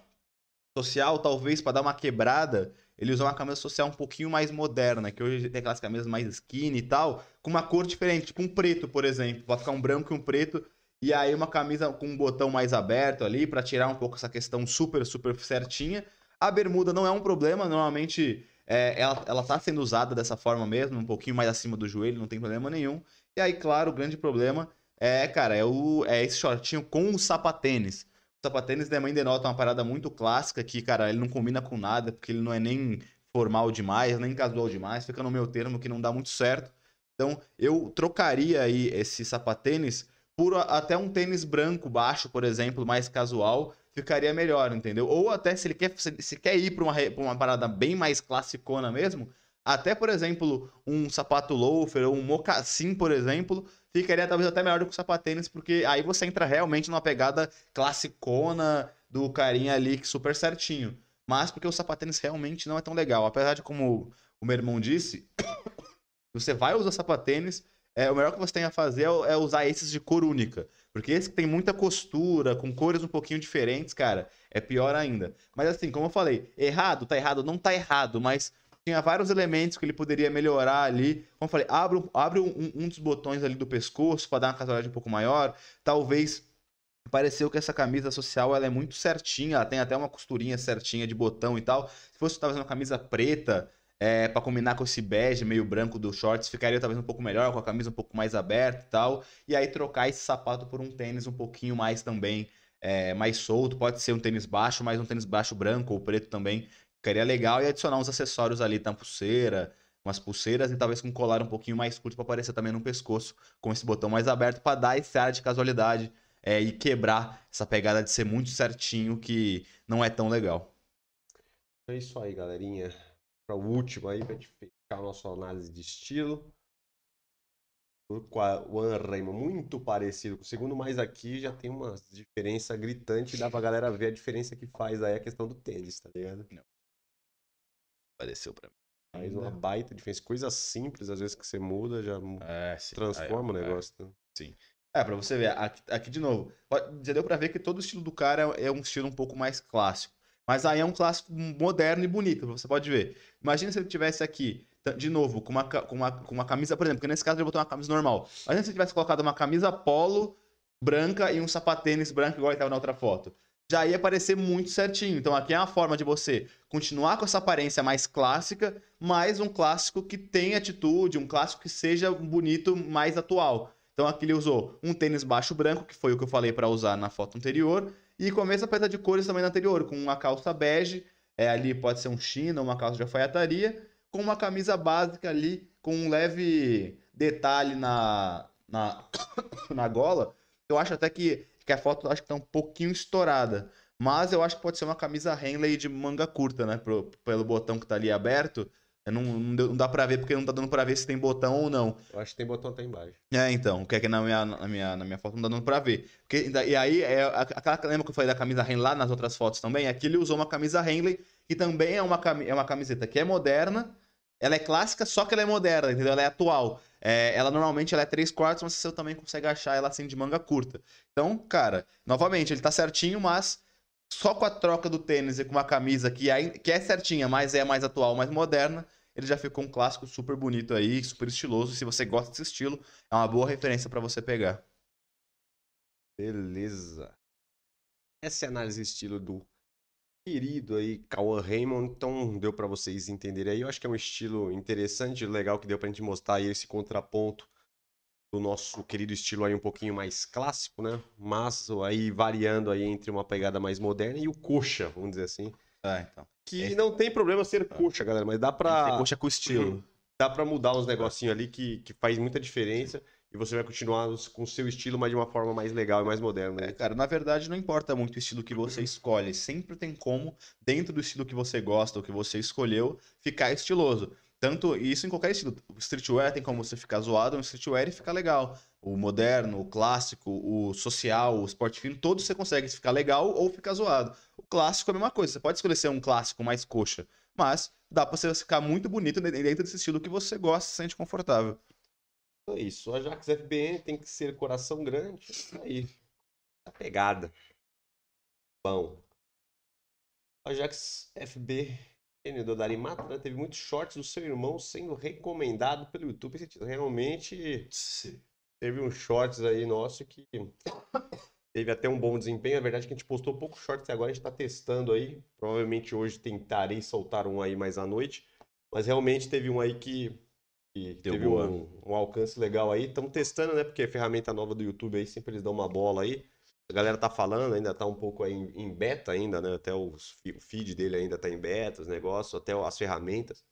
S2: social, talvez para dar uma quebrada, ele usou uma camisa social um pouquinho mais moderna, que hoje tem aquelas camisas mais skinny e tal, com uma cor diferente, tipo um preto, por exemplo. Vai ficar um branco e um preto, e aí uma camisa com um botão mais aberto ali, para tirar um pouco essa questão super, super certinha. A bermuda não é um problema, normalmente é, ela, ela tá sendo usada dessa forma mesmo, um pouquinho mais acima do joelho, não tem problema nenhum. E aí, claro, o grande problema é, cara, é, o, é esse shortinho com o sapatênis. O sapatênis também denota uma parada muito clássica que, cara, ele não combina com nada, porque ele não é nem formal demais, nem casual demais, fica no meu termo que não dá muito certo. Então, eu trocaria aí esse sapatênis por até um tênis branco baixo, por exemplo, mais casual, ficaria melhor, entendeu? Ou até se ele quer, se, quer ir para uma, uma parada bem mais classicona mesmo, Até, por exemplo, um sapato loafer ou um mocassim, por exemplo, ficaria talvez até melhor do que o sapatênis, porque aí você entra realmente numa pegada classicona do carinha ali que super certinho. Mas porque o sapatênis realmente não é tão legal. Apesar de, como o meu irmão disse, você vai usar sapatênis, é, o melhor que você tem a fazer é, é usar esses de cor única. Porque esse que tem muita costura, com cores um pouquinho diferentes, cara, é pior ainda. Mas assim, como eu falei, errado, tá errado, não tá errado, mas tinha vários elementos que ele poderia melhorar ali. Como eu falei, abre, abre um, um dos botões ali do pescoço para dar uma casualidade um pouco maior. Talvez pareceu que essa camisa social ela é muito certinha, ela tem até uma costurinha certinha de botão e tal. Se fosse talvez uma camisa preta, é, para combinar com esse bege meio branco do shorts, ficaria talvez um pouco melhor, com a camisa um pouco mais aberta e tal. E aí trocar esse sapato por um tênis um pouquinho mais também, é, mais solto. Pode ser um tênis baixo, mas um tênis baixo branco ou preto também, Ficaria legal e adicionar uns acessórios ali, tam pulseira, umas pulseiras e talvez com um colar um pouquinho mais curto para aparecer também no pescoço, com esse botão mais aberto para dar esse ar de casualidade é, e quebrar essa pegada de ser muito certinho que não é tão legal.
S1: É isso aí, galerinha. Para o último aí, para gente fechar a nossa análise de estilo. O One Raymond, muito parecido com o segundo, mas aqui já tem uma diferença gritante. Dá pra galera ver a diferença que faz aí a questão do tênis, tá ligado? Não
S2: apareceu para mim.
S1: Faz uma baita diferença. Coisa simples, às vezes, que você muda, já é, transforma Aí, o é. negócio.
S2: É, sim. É, pra você ver, aqui, aqui de novo, já deu pra ver que todo o estilo do cara é um estilo um pouco mais clássico. Mas aí é um clássico moderno e bonito, você pode ver. Imagina se ele tivesse aqui, de novo, com uma, com uma, com uma camisa, por exemplo, porque nesse caso ele botou uma camisa normal. Imagina se ele tivesse colocado uma camisa polo branca e um sapatênis branco, igual ele tava na outra foto já ia parecer muito certinho. Então aqui é uma forma de você continuar com essa aparência mais clássica, mas um clássico que tenha atitude, um clássico que seja bonito, mais atual. Então aqui ele usou um tênis baixo branco, que foi o que eu falei para usar na foto anterior, e com a mesma paleta de cores também na anterior, com uma calça bege, é, ali pode ser um chino, uma calça de alfaiataria, com uma camisa básica ali, com um leve detalhe na, na, na gola. Eu acho até que que a foto acho que tá um pouquinho estourada. Mas eu acho que pode ser uma camisa Henley de manga curta, né? Pro, pelo botão que tá ali aberto. Não, não, dá pra ver porque não tá dando pra ver se tem botão ou não.
S1: Eu acho que tem botão até embaixo.
S2: É, então. O que é que na minha, na minha, na minha foto não tá dando pra ver. Porque, e aí, é, aquela, lembra que eu falei da camisa Henley lá nas outras fotos também? Aqui ele usou uma camisa Henley, que também é uma, é uma camiseta que é moderna. Ela é clássica, só que ela é moderna, entendeu? Ela é atual. É, ela normalmente ela é 3 quartos, mas você também consegue achar ela assim de manga curta. Então, cara, novamente, ele tá certinho, mas só com a troca do tênis e com uma camisa que, é, que é certinha, mas é mais atual, mais moderna, ele já ficou um clássico super bonito aí, super estiloso. Se você gosta desse estilo, é uma boa referência para você pegar.
S1: Beleza. Essa é a análise estilo do querido aí, Cauã Raymond. Então deu para vocês entenderem aí. Eu acho que é um estilo interessante, legal que deu pra gente mostrar aí esse contraponto do nosso querido estilo aí um pouquinho mais clássico, né? Mas aí variando aí entre uma pegada mais moderna e o coxa, vamos dizer assim.
S2: Ah, então.
S1: Que é. não tem problema ser ah. coxa, galera, mas dá pra.
S2: coxa com estilo.
S1: Dá pra mudar uns negocinhos ali que, que faz muita diferença e você vai continuar com o seu estilo, mas de uma forma mais legal e mais moderna.
S2: Né? É, cara, na verdade não importa muito o estilo que você escolhe, sempre tem como, dentro do estilo que você gosta, ou que você escolheu, ficar estiloso. Tanto isso em qualquer estilo. O streetwear tem como você ficar zoado no streetwear e ficar legal. O moderno, o clássico, o social, o sport fino, todos você consegue ficar legal ou ficar zoado. O clássico é a mesma coisa. Você pode escolher ser um clássico mais coxa, mas dá pra você ficar muito bonito dentro desse estilo que você gosta e se sente confortável.
S1: É isso. O Ajax FBN tem que ser coração grande. Aí. Tá pegada. Bom. O Ajax FB do Darimata, né? Teve muitos shorts do seu irmão sendo recomendado pelo YouTube. Realmente teve uns shorts aí nosso que teve até um bom desempenho. A verdade é que a gente postou poucos shorts agora, a gente tá testando aí. Provavelmente hoje tentarei soltar um aí mais à noite. Mas realmente teve um aí que que teve um, um, alcance legal aí. Estamos testando, né? Porque ferramenta nova do YouTube aí sempre eles dão uma bola aí. A galera tá falando, ainda tá um pouco aí em, beta ainda, né? Até o feed dele ainda tá em beta, os negócios, até as ferramentas.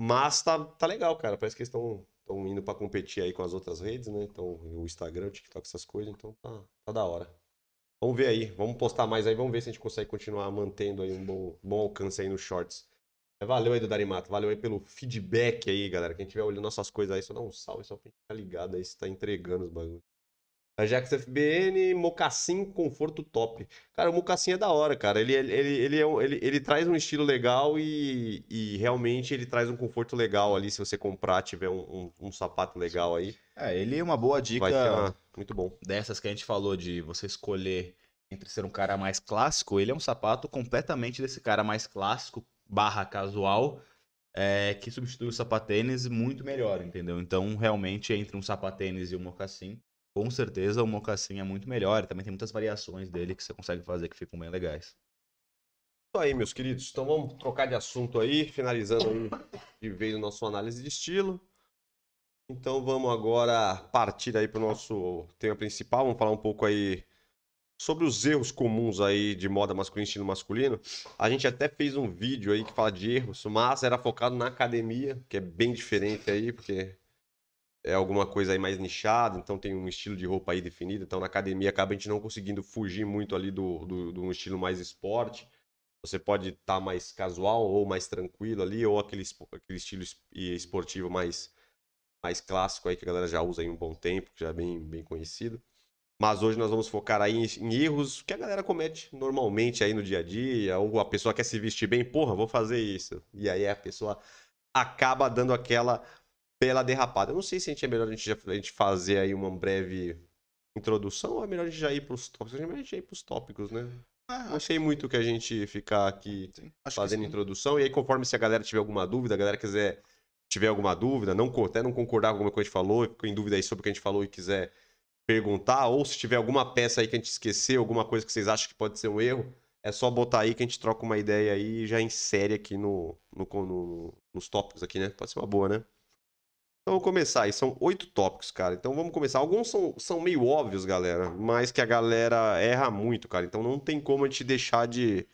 S1: Mas tá, tá legal, cara. Parece que eles estão indo para competir aí com as outras redes, né? Então, o Instagram, o TikTok, essas coisas, então tá, tá da hora. Vamos ver aí, vamos postar mais aí, vamos ver se a gente consegue continuar mantendo aí um bom, bom alcance aí nos shorts. Valeu aí do Darimato, valeu aí pelo feedback aí, galera. Quem tiver olhando nossas coisas aí, só dá um salve só pra gente ficar ligado aí se tá entregando os bagulhos. Ajax FBN, Mocassim, conforto top. Cara, o Mocassim é da hora, cara. Ele, ele, ele, é um- ele, ele traz um estilo legal e, e realmente ele traz um conforto legal ali. Se você comprar, tiver um, um, um sapato legal aí,
S2: É, ele é uma boa dica
S1: vai ser uma- muito bom.
S2: dessas que a gente falou de você escolher entre ser um cara mais clássico, ele é um sapato completamente desse cara mais clássico barra casual, é, que substitui o sapatênis muito melhor, entendeu? Então, realmente, entre um sapatênis e um mocassim, com certeza o mocassim é muito melhor. Também tem muitas variações dele que você consegue fazer que ficam bem legais.
S1: Isso aí, meus queridos. Então vamos trocar de assunto aí, finalizando aí de vez o nosso análise de estilo. Então vamos agora partir aí para o nosso tema principal. Vamos falar um pouco aí sobre os erros comuns aí de moda masculina e estilo masculino. A gente até fez um vídeo aí que fala de erros, mas era focado na academia, que é bem diferente aí, porque é alguma coisa aí mais nichada, então tem um estilo de roupa aí definido. Então na academia acaba a gente não conseguindo fugir muito ali do, do, do estilo mais esporte. Você pode estar mais casual ou mais tranquilo ali, ou aquele, aquele estilo es- esportivo mais, mais clássico aí que a galera já usa aí um bom tempo, que já é bem, bem conhecido. Mas hoje nós vamos focar aí em erros que a galera comete normalmente aí no dia a dia, ou a pessoa quer se vestir bem, porra, vou fazer isso. E aí a pessoa acaba dando aquela bela derrapada. Eu não sei se a gente é melhor a gente, a gente fazer aí uma breve introdução ou é melhor a gente já ir pros tópicos. É melhor a gente já ir pros tópicos, né? Não sei muito que a gente ficar aqui fazendo introdução. E aí, conforme se a galera tiver alguma dúvida, a galera quiser tiver alguma dúvida, não, até não concordar com alguma coisa que a gente falou, ficou em dúvida aí sobre o que a gente falou e quiser perguntar, ou se tiver alguma peça aí que a gente esqueceu, alguma coisa que vocês acham que pode ser um erro, é só botar aí que a gente troca uma ideia aí e já insere aqui no, no, no- nos tópicos aqui, né? Pode ser uma boa, né? Então vamos começar aí, são oito tópicos, cara. Então vamos começar. Alguns são, são meio óbvios, galera, mas que a galera erra muito, cara. Então não tem como a gente deixar de,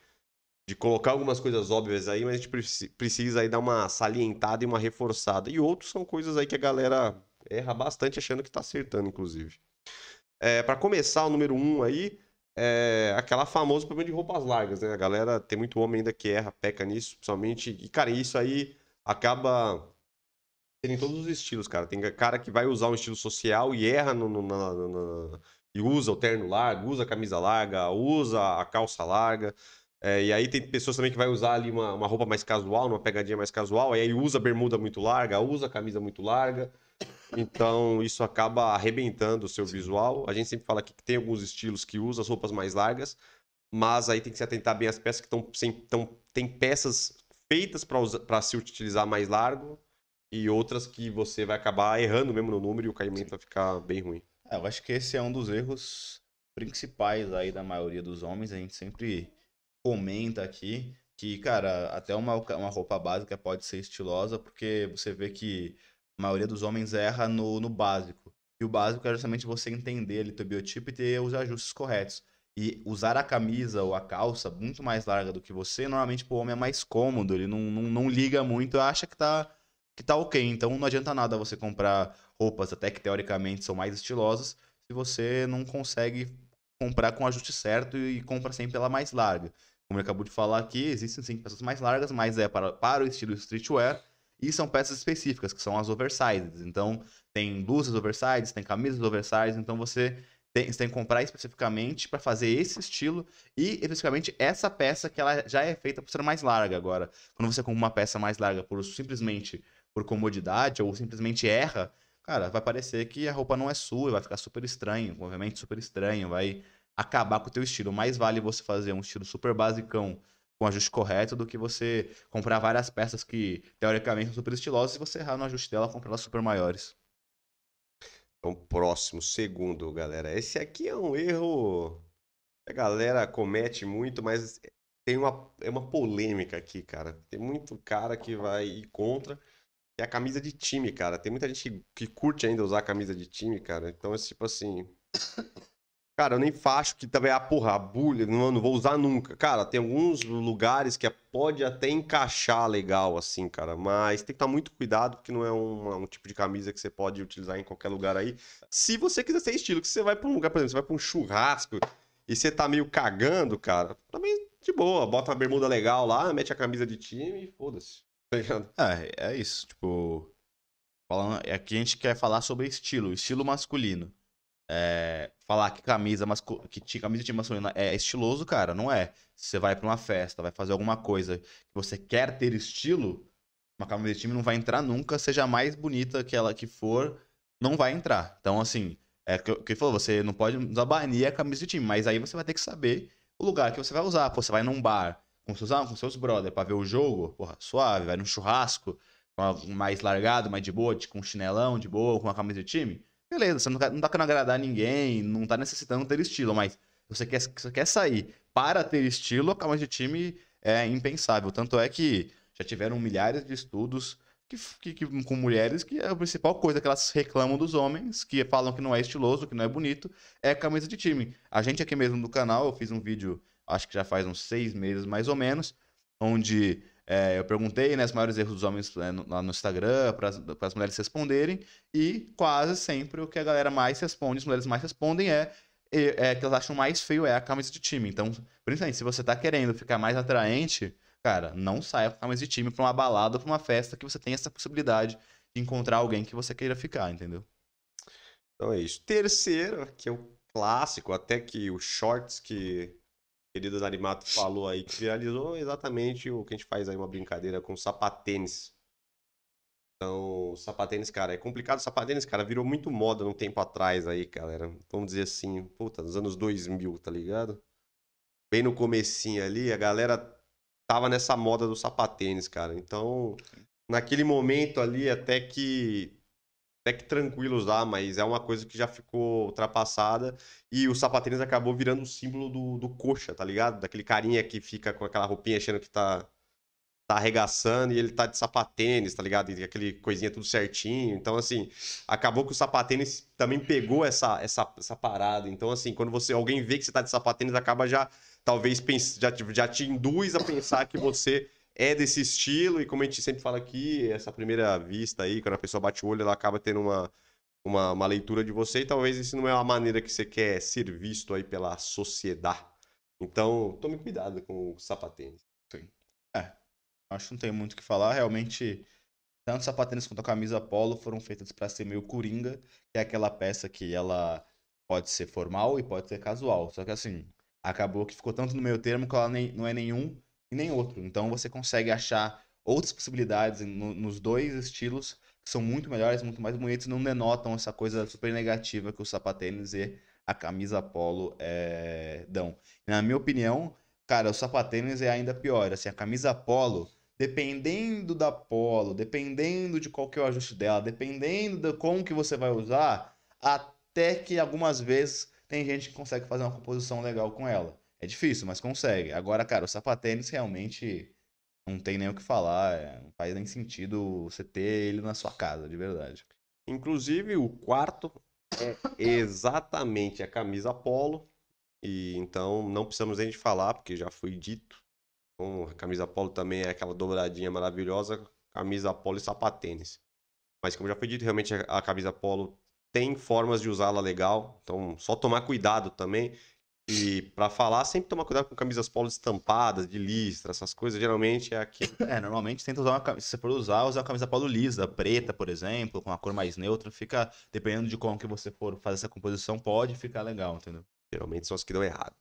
S1: de colocar algumas coisas óbvias aí, mas a gente preci- precisa aí dar uma salientada e uma reforçada. E outros são coisas aí que a galera erra bastante achando que tá acertando, inclusive. É, para começar, o número um aí é aquela famosa problema de roupas largas, né? A galera tem muito homem ainda que erra, peca nisso, principalmente. E, cara, isso aí acaba tendo em todos os estilos, cara. Tem cara que vai usar um estilo social e erra no, no- na- e usa o terno largo, usa a camisa larga, usa a calça larga. É, e aí tem pessoas também que vai usar ali uma, uma roupa mais casual, uma pegadinha mais casual, e aí usa bermuda muito larga, usa camisa muito larga. Então isso acaba arrebentando o seu visual. A gente sempre fala aqui que tem alguns estilos que usam as roupas mais largas, mas aí tem que se atentar bem às peças que estão sem, tão, tem peças feitas para se utilizar mais largo e outras que você vai acabar errando mesmo no número e o caimento vai ficar bem ruim.
S2: É, eu acho que esse é um dos erros principais aí da maioria dos homens. A gente sempre comenta aqui que, cara, até uma, uma roupa básica pode ser estilosa, porque você vê que a maioria dos homens erra no, no básico. E o básico é justamente você entender ali teu biotipo e ter os ajustes corretos. E usar a camisa ou a calça muito mais larga do que você, normalmente pro homem é mais cômodo, ele não, não, não liga muito, acha que tá, que tá ok. Então não adianta nada você comprar roupas até que teoricamente são mais estilosas, se você não consegue comprar com o ajuste certo e compra sempre pela mais larga. Como ele acabou de falar aqui, existem sim peças mais largas, mas é para, para o estilo streetwear e são peças específicas, que são as oversized. Então, tem blusas oversized, tem camisas oversized, então você tem, você tem que comprar especificamente para fazer esse estilo e especificamente essa peça que ela já é feita por ser mais larga. Agora, quando você compra uma peça mais larga por simplesmente por comodidade ou simplesmente erra, cara, vai parecer que a roupa não é sua, vai ficar super estranho, obviamente super estranho, vai acabar com o teu estilo. Mais vale você fazer um estilo super basicão com ajuste correto do que você comprar várias peças que teoricamente são super estilosas e você errar no ajuste dela comprar elas super maiores.
S1: Então, próximo, segundo, galera. Esse aqui é um erro que a galera comete muito, mas tem uma, é uma polêmica aqui, cara. Tem muito cara que vai ir contra. É a camisa de time, cara. Tem muita gente que, que curte ainda usar a camisa de time, cara. Então, é tipo assim. Cara, eu nem faço que também, ah, porra, a bulha, não, não vou usar nunca. Cara, tem alguns lugares que pode até encaixar legal, assim, cara. Mas tem que estar muito cuidado, porque não é um, um tipo de camisa que você pode utilizar em qualquer lugar aí. Se você quiser ter estilo, que você vai pra um lugar, por exemplo, você vai pra um churrasco e você tá meio cagando, cara, também de boa, bota uma bermuda legal lá, mete a camisa de time e foda-se. Tá ligado?
S2: É, é isso. Tipo, falando, aqui a gente quer falar sobre estilo, estilo masculino. É, falar que camisa mascu... que camisa de masculina é estiloso, cara, não é. Se você vai pra uma festa, vai fazer alguma coisa que você quer ter estilo, uma camisa de time não vai entrar nunca, seja mais bonita que ela que for, não vai entrar. Então, assim, é o que que falou, você não pode usar banir a camisa de time, mas aí você vai ter que saber o lugar que você vai usar. Pô, você vai num bar com seus, com seus brother pra ver o jogo, porra, suave, vai num churrasco, mais largado, mais de boa, com um chinelão de boa, com uma camisa de time. Beleza, você não, quer- não tá querendo agradar ninguém, não tá necessitando ter estilo, mas você quer, você quer sair para ter estilo, a camisa de time é impensável. Tanto é que já tiveram milhares de estudos que, que- que- com mulheres que é a principal coisa que elas reclamam dos homens, que falam que não é estiloso, que não é bonito, é camisa de time. A gente aqui mesmo do canal, eu fiz um vídeo, acho que já faz uns seis meses mais ou menos, onde é, eu perguntei né, os maiores erros dos homens né, no- lá no Instagram, para as mulheres responderem, e quase sempre o que a galera mais responde, as mulheres mais respondem é, é, é que elas acham mais feio é a camisa de time. Então, principalmente, se você tá querendo ficar mais atraente, cara, não saia com a camisa de time pra uma balada ou pra uma festa que você tem essa possibilidade de encontrar alguém que você queira ficar, entendeu?
S1: Então é isso. Terceiro, que é o clássico, até que o shorts que querido Animato falou aí, que viralizou exatamente o que a gente faz aí, uma brincadeira com sapatênis. Então, sapatênis, cara, é complicado. Sapatênis, cara, virou muito moda um tempo atrás aí, galera. Vamos dizer assim, puta, nos anos 2000, tá ligado? Bem no comecinho ali, a galera tava nessa moda do sapatênis, cara. Então, naquele momento ali, até que até que tranquilo usar, mas é uma coisa que já ficou ultrapassada. E o sapatênis acabou virando o símbolo do, do coxa, tá ligado? Daquele carinha que fica com aquela roupinha achando que tá, tá arregaçando e ele tá de sapatênis, tá ligado? E aquele coisinha tudo certinho. Então, assim, acabou que o sapatênis também pegou essa, essa, essa parada. Então, assim, quando você alguém vê que você tá de sapatênis, acaba já, talvez, já, já te induz a pensar que você é desse estilo, e como a gente sempre fala aqui, essa primeira vista aí, quando a pessoa bate o olho, ela acaba tendo uma, uma, uma leitura de você, e talvez isso não é a maneira que você quer ser visto aí pela sociedade. Então, tome cuidado com o sapatênis.
S2: Acho que não tem muito o que falar. Realmente, tanto o sapatênis quanto a camisa polo foram feitas para ser meio coringa, que é aquela peça que ela pode ser formal e pode ser casual. Só que assim, acabou que ficou tanto no meio termo que ela nem, não é nenhum e nem outro. Então você consegue achar outras possibilidades no- nos dois estilos que são muito melhores, muito mais bonitos não denotam essa coisa super negativa que o sapatênis e a camisa polo eh, dão. Na minha opinião, cara, o sapatênis é ainda pior. Assim, a camisa polo, dependendo da polo, dependendo de qual que é o ajuste dela, dependendo de como que você vai usar, até que algumas vezes tem gente que consegue fazer uma composição legal com ela. É difícil, mas consegue. Agora, cara, o sapatênis realmente não tem nem o que falar. é, Não faz nem sentido você ter ele na sua casa, de verdade.
S1: Inclusive, o quarto é exatamente a camisa polo, e então não precisamos nem de falar, porque já foi dito. Então, a camisa polo também é aquela dobradinha maravilhosa, camisa polo e sapatênis. Mas como já foi dito, realmente a, a camisa polo tem formas de usá-la legal, então só tomar cuidado também. E pra falar, sempre tomar cuidado com camisas polo estampadas, de listra, essas coisas, geralmente é aqui.
S2: É, normalmente tenta usar uma camisa. Se você for usar, usar uma camisa polo lisa, preta, por exemplo, com uma cor mais neutra, fica. Dependendo de como que você for fazer essa composição, pode ficar legal, entendeu?
S1: Geralmente são as que dão errado.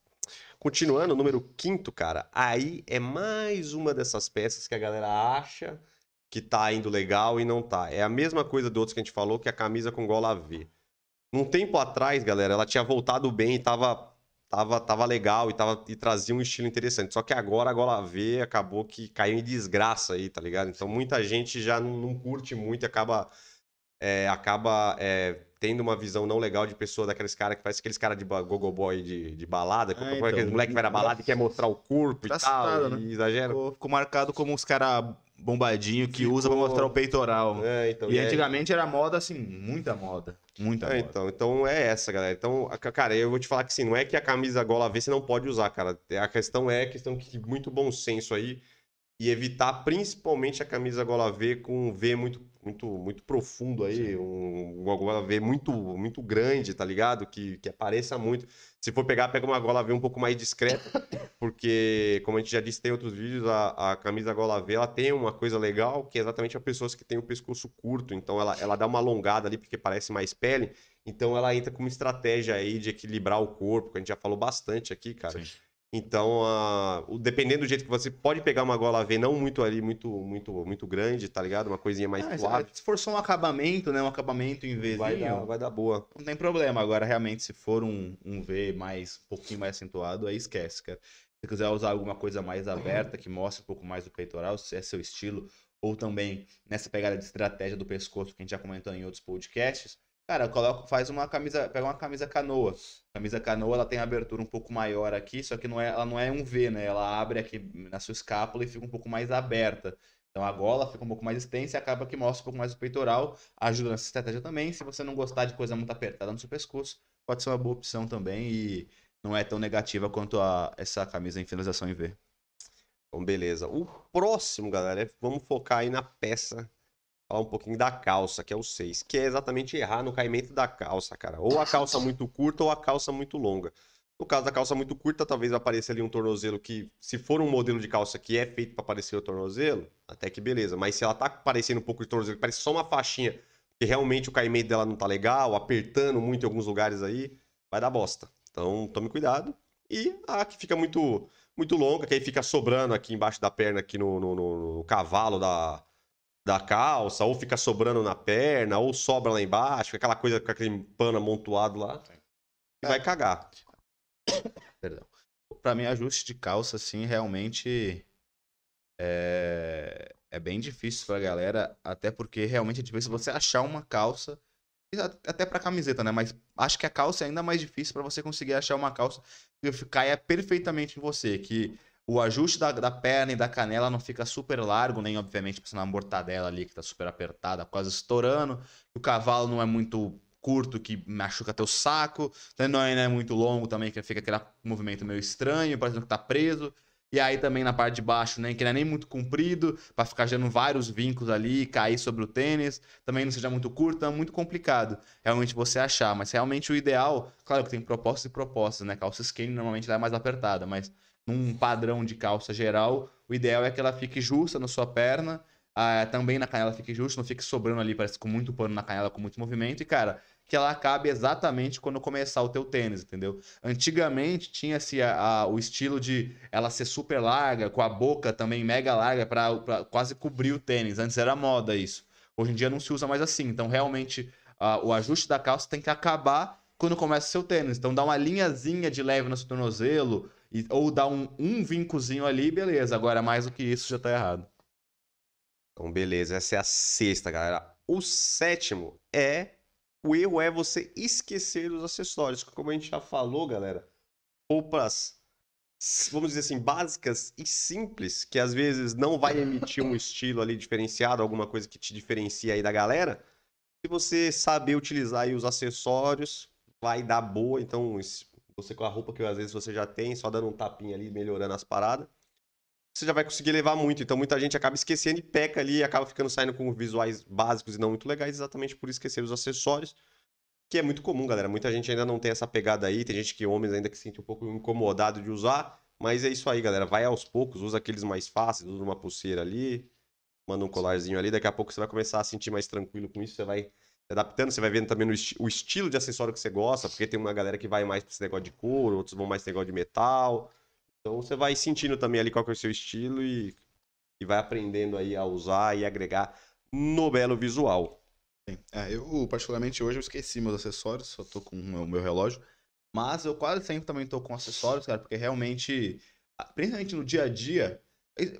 S1: Continuando, número quinto, cara. Aí é mais uma dessas peças que a galera acha que tá indo legal e não tá. É a mesma coisa de outros que a gente falou, que é a camisa com gola V. Um tempo atrás, galera, ela tinha voltado bem e tava, tava, tava legal e, tava, e trazia um estilo interessante. Só que agora a gola V acabou que caiu em desgraça aí, tá ligado? Então muita gente já não, não curte muito e acaba, é, acaba é, tendo uma visão não legal de pessoa daqueles caras que parece aqueles caras de gogo boy de, de balada,
S2: Ah,
S1: aqueles
S2: então.
S1: moleque que vai na balada e quer mostrar o corpo e tal,
S2: né?
S1: e exagera.
S2: Ficou, ficou marcado como os caras bombadinho que usa pra
S1: Ficou-
S2: mostrar o peitoral.
S1: É, então,
S2: E
S1: é-
S2: antigamente era moda, assim, muita moda. Muita
S1: É,
S2: moda.
S1: então, então é essa, galera. Então, cara, eu vou te falar que assim, não é que a camisa gola V você não pode usar, cara. A questão é a questão que muito bom senso aí. e evitar principalmente a camisa gola V com um V muito, muito, muito profundo aí, um, uma gola V muito, muito grande, tá ligado? Que, que apareça muito. Se for pegar, pega uma gola V um pouco mais discreta, porque, como a gente já disse, tem outros vídeos, a, a camisa gola V, ela tem uma coisa legal, que é exatamente a pessoas que têm o pescoço curto, então ela, ela dá uma alongada ali, porque parece mais pele, então ela entra com uma estratégia aí de equilibrar o corpo, que a gente já falou bastante aqui, cara.
S2: Sim.
S1: Então, a- o- dependendo do jeito que você pode pegar uma gola V, não muito ali, muito, muito, muito grande, tá ligado? Uma coisinha mais
S2: Ah,
S1: suave.
S2: se for só um acabamento, né? Um acabamento em Vzinho,
S1: Vai dar, vai dar boa.
S2: não tem problema. Agora, realmente, se for um, um V mais, um pouquinho mais acentuado, aí esquece, cara. Se quiser usar alguma coisa mais aberta, que mostre um pouco mais do peitoral, se é seu estilo, ou também nessa pegada de estratégia do pescoço que a gente já comentou em outros podcasts, cara, coloca, faz uma camisa, pega uma camisa canoa. Camisa canoa, ela tem abertura um pouco maior aqui, só que não é, ela não é um V, né? Ela abre aqui na sua escápula e fica um pouco mais aberta. Então a gola fica um pouco mais extensa e acaba que mostra um pouco mais o peitoral. Ajuda nessa estratégia também. Se você não gostar de coisa muito apertada no seu pescoço, pode ser uma boa opção também e não é tão negativa quanto a essa camisa em finalização em V.
S1: Então, beleza. O próximo, galera, é, vamos focar aí na peça. Falar um pouquinho da calça, que é o 6, que é exatamente errar no caimento da calça, cara. Ou a calça muito curta ou a calça muito longa. No caso da calça muito curta, talvez aparecer ali um tornozelo que, se for um modelo de calça que é feito para aparecer o tornozelo, até que beleza. Mas se ela tá parecendo um pouco de tornozelo, que parece só uma faixinha, que realmente o caimento dela não tá legal, apertando muito em alguns lugares aí, vai dar bosta. Então, tome cuidado. E a que fica muito muito longa, que aí fica sobrando aqui embaixo da perna, aqui no, no, no- no cavalo da, da calça, ou fica sobrando na perna, ou sobra lá embaixo, aquela coisa com aquele pano amontoado lá. E vai cagar.
S2: Perdão. Pra mim, ajuste de calça, assim, realmente é, é bem difícil pra galera, até porque realmente é difícil você achar uma calça, até pra camiseta, né? Mas acho que a calça é ainda mais difícil pra você conseguir achar uma calça que caia perfeitamente em você, que o ajuste da, da perna e da canela não fica super largo, nem obviamente você uma mortadela ali que tá super apertada, quase estourando, o cavalo não é muito curto que machuca teu saco, não é, não é muito longo também, que fica aquele movimento meio estranho, parecendo que tá preso. E aí também na parte de baixo, né, que não é nem muito comprido, pra ficar gerando vários vincos ali, cair sobre o tênis, também não seja muito curto, é muito complicado realmente você achar. Mas realmente o ideal, claro que tem propostas e propostas, né? Calça skinny normalmente ela é mais apertada, mas num padrão de calça geral, o ideal é que ela fique justa na sua perna, ah, também na canela fique justa, não fique sobrando ali, parece com muito pano na canela, com muito movimento, e cara, que ela acabe exatamente quando começar o teu tênis, entendeu? Antigamente tinha-se o estilo de ela ser super larga, com a boca também mega larga pra quase cobrir o tênis. Antes era moda isso. Hoje em dia não se usa mais assim. Então realmente o ajuste da calça tem que acabar quando começa o seu tênis. Então dá uma linhazinha de leve no seu tornozelo e- ou dá um, um vincozinho ali, beleza. Agora mais do que isso já tá errado.
S1: Então, beleza. Essa é a sexta, galera. O sétimo é. O erro é você esquecer os acessórios. Como a gente já falou, galera, roupas, vamos dizer assim, básicas e simples, que às vezes não vai emitir um estilo ali diferenciado, alguma coisa que te diferencia aí da galera. Se você saber utilizar aí os acessórios, vai dar boa. Então, você com a roupa que às vezes você já tem, só dando um tapinha ali, melhorando as paradas você já vai conseguir levar muito. Então muita gente acaba esquecendo e peca ali acaba ficando saindo com visuais básicos e não muito legais, exatamente por esquecer os acessórios, que é muito comum, galera. Muita gente ainda não tem essa pegada aí, tem gente que homens ainda que se sente um pouco incomodado de usar, mas é isso aí, galera. Vai aos poucos, usa aqueles mais fáceis, usa uma pulseira ali, manda um colarzinho ali, daqui a pouco você vai começar a sentir mais tranquilo com isso, você vai adaptando, você vai vendo também esti- o estilo de acessório que você gosta, porque tem uma galera que vai mais pra esse negócio de couro, outros vão mais pra esse negócio de metal. Então você vai sentindo também ali qual que é o seu estilo e, e vai aprendendo aí a usar e agregar no belo visual.
S2: É, eu, particularmente, hoje eu esqueci meus acessórios, só tô com o meu, meu relógio. Mas eu quase sempre também tô com acessórios, cara, porque realmente, principalmente no dia a dia,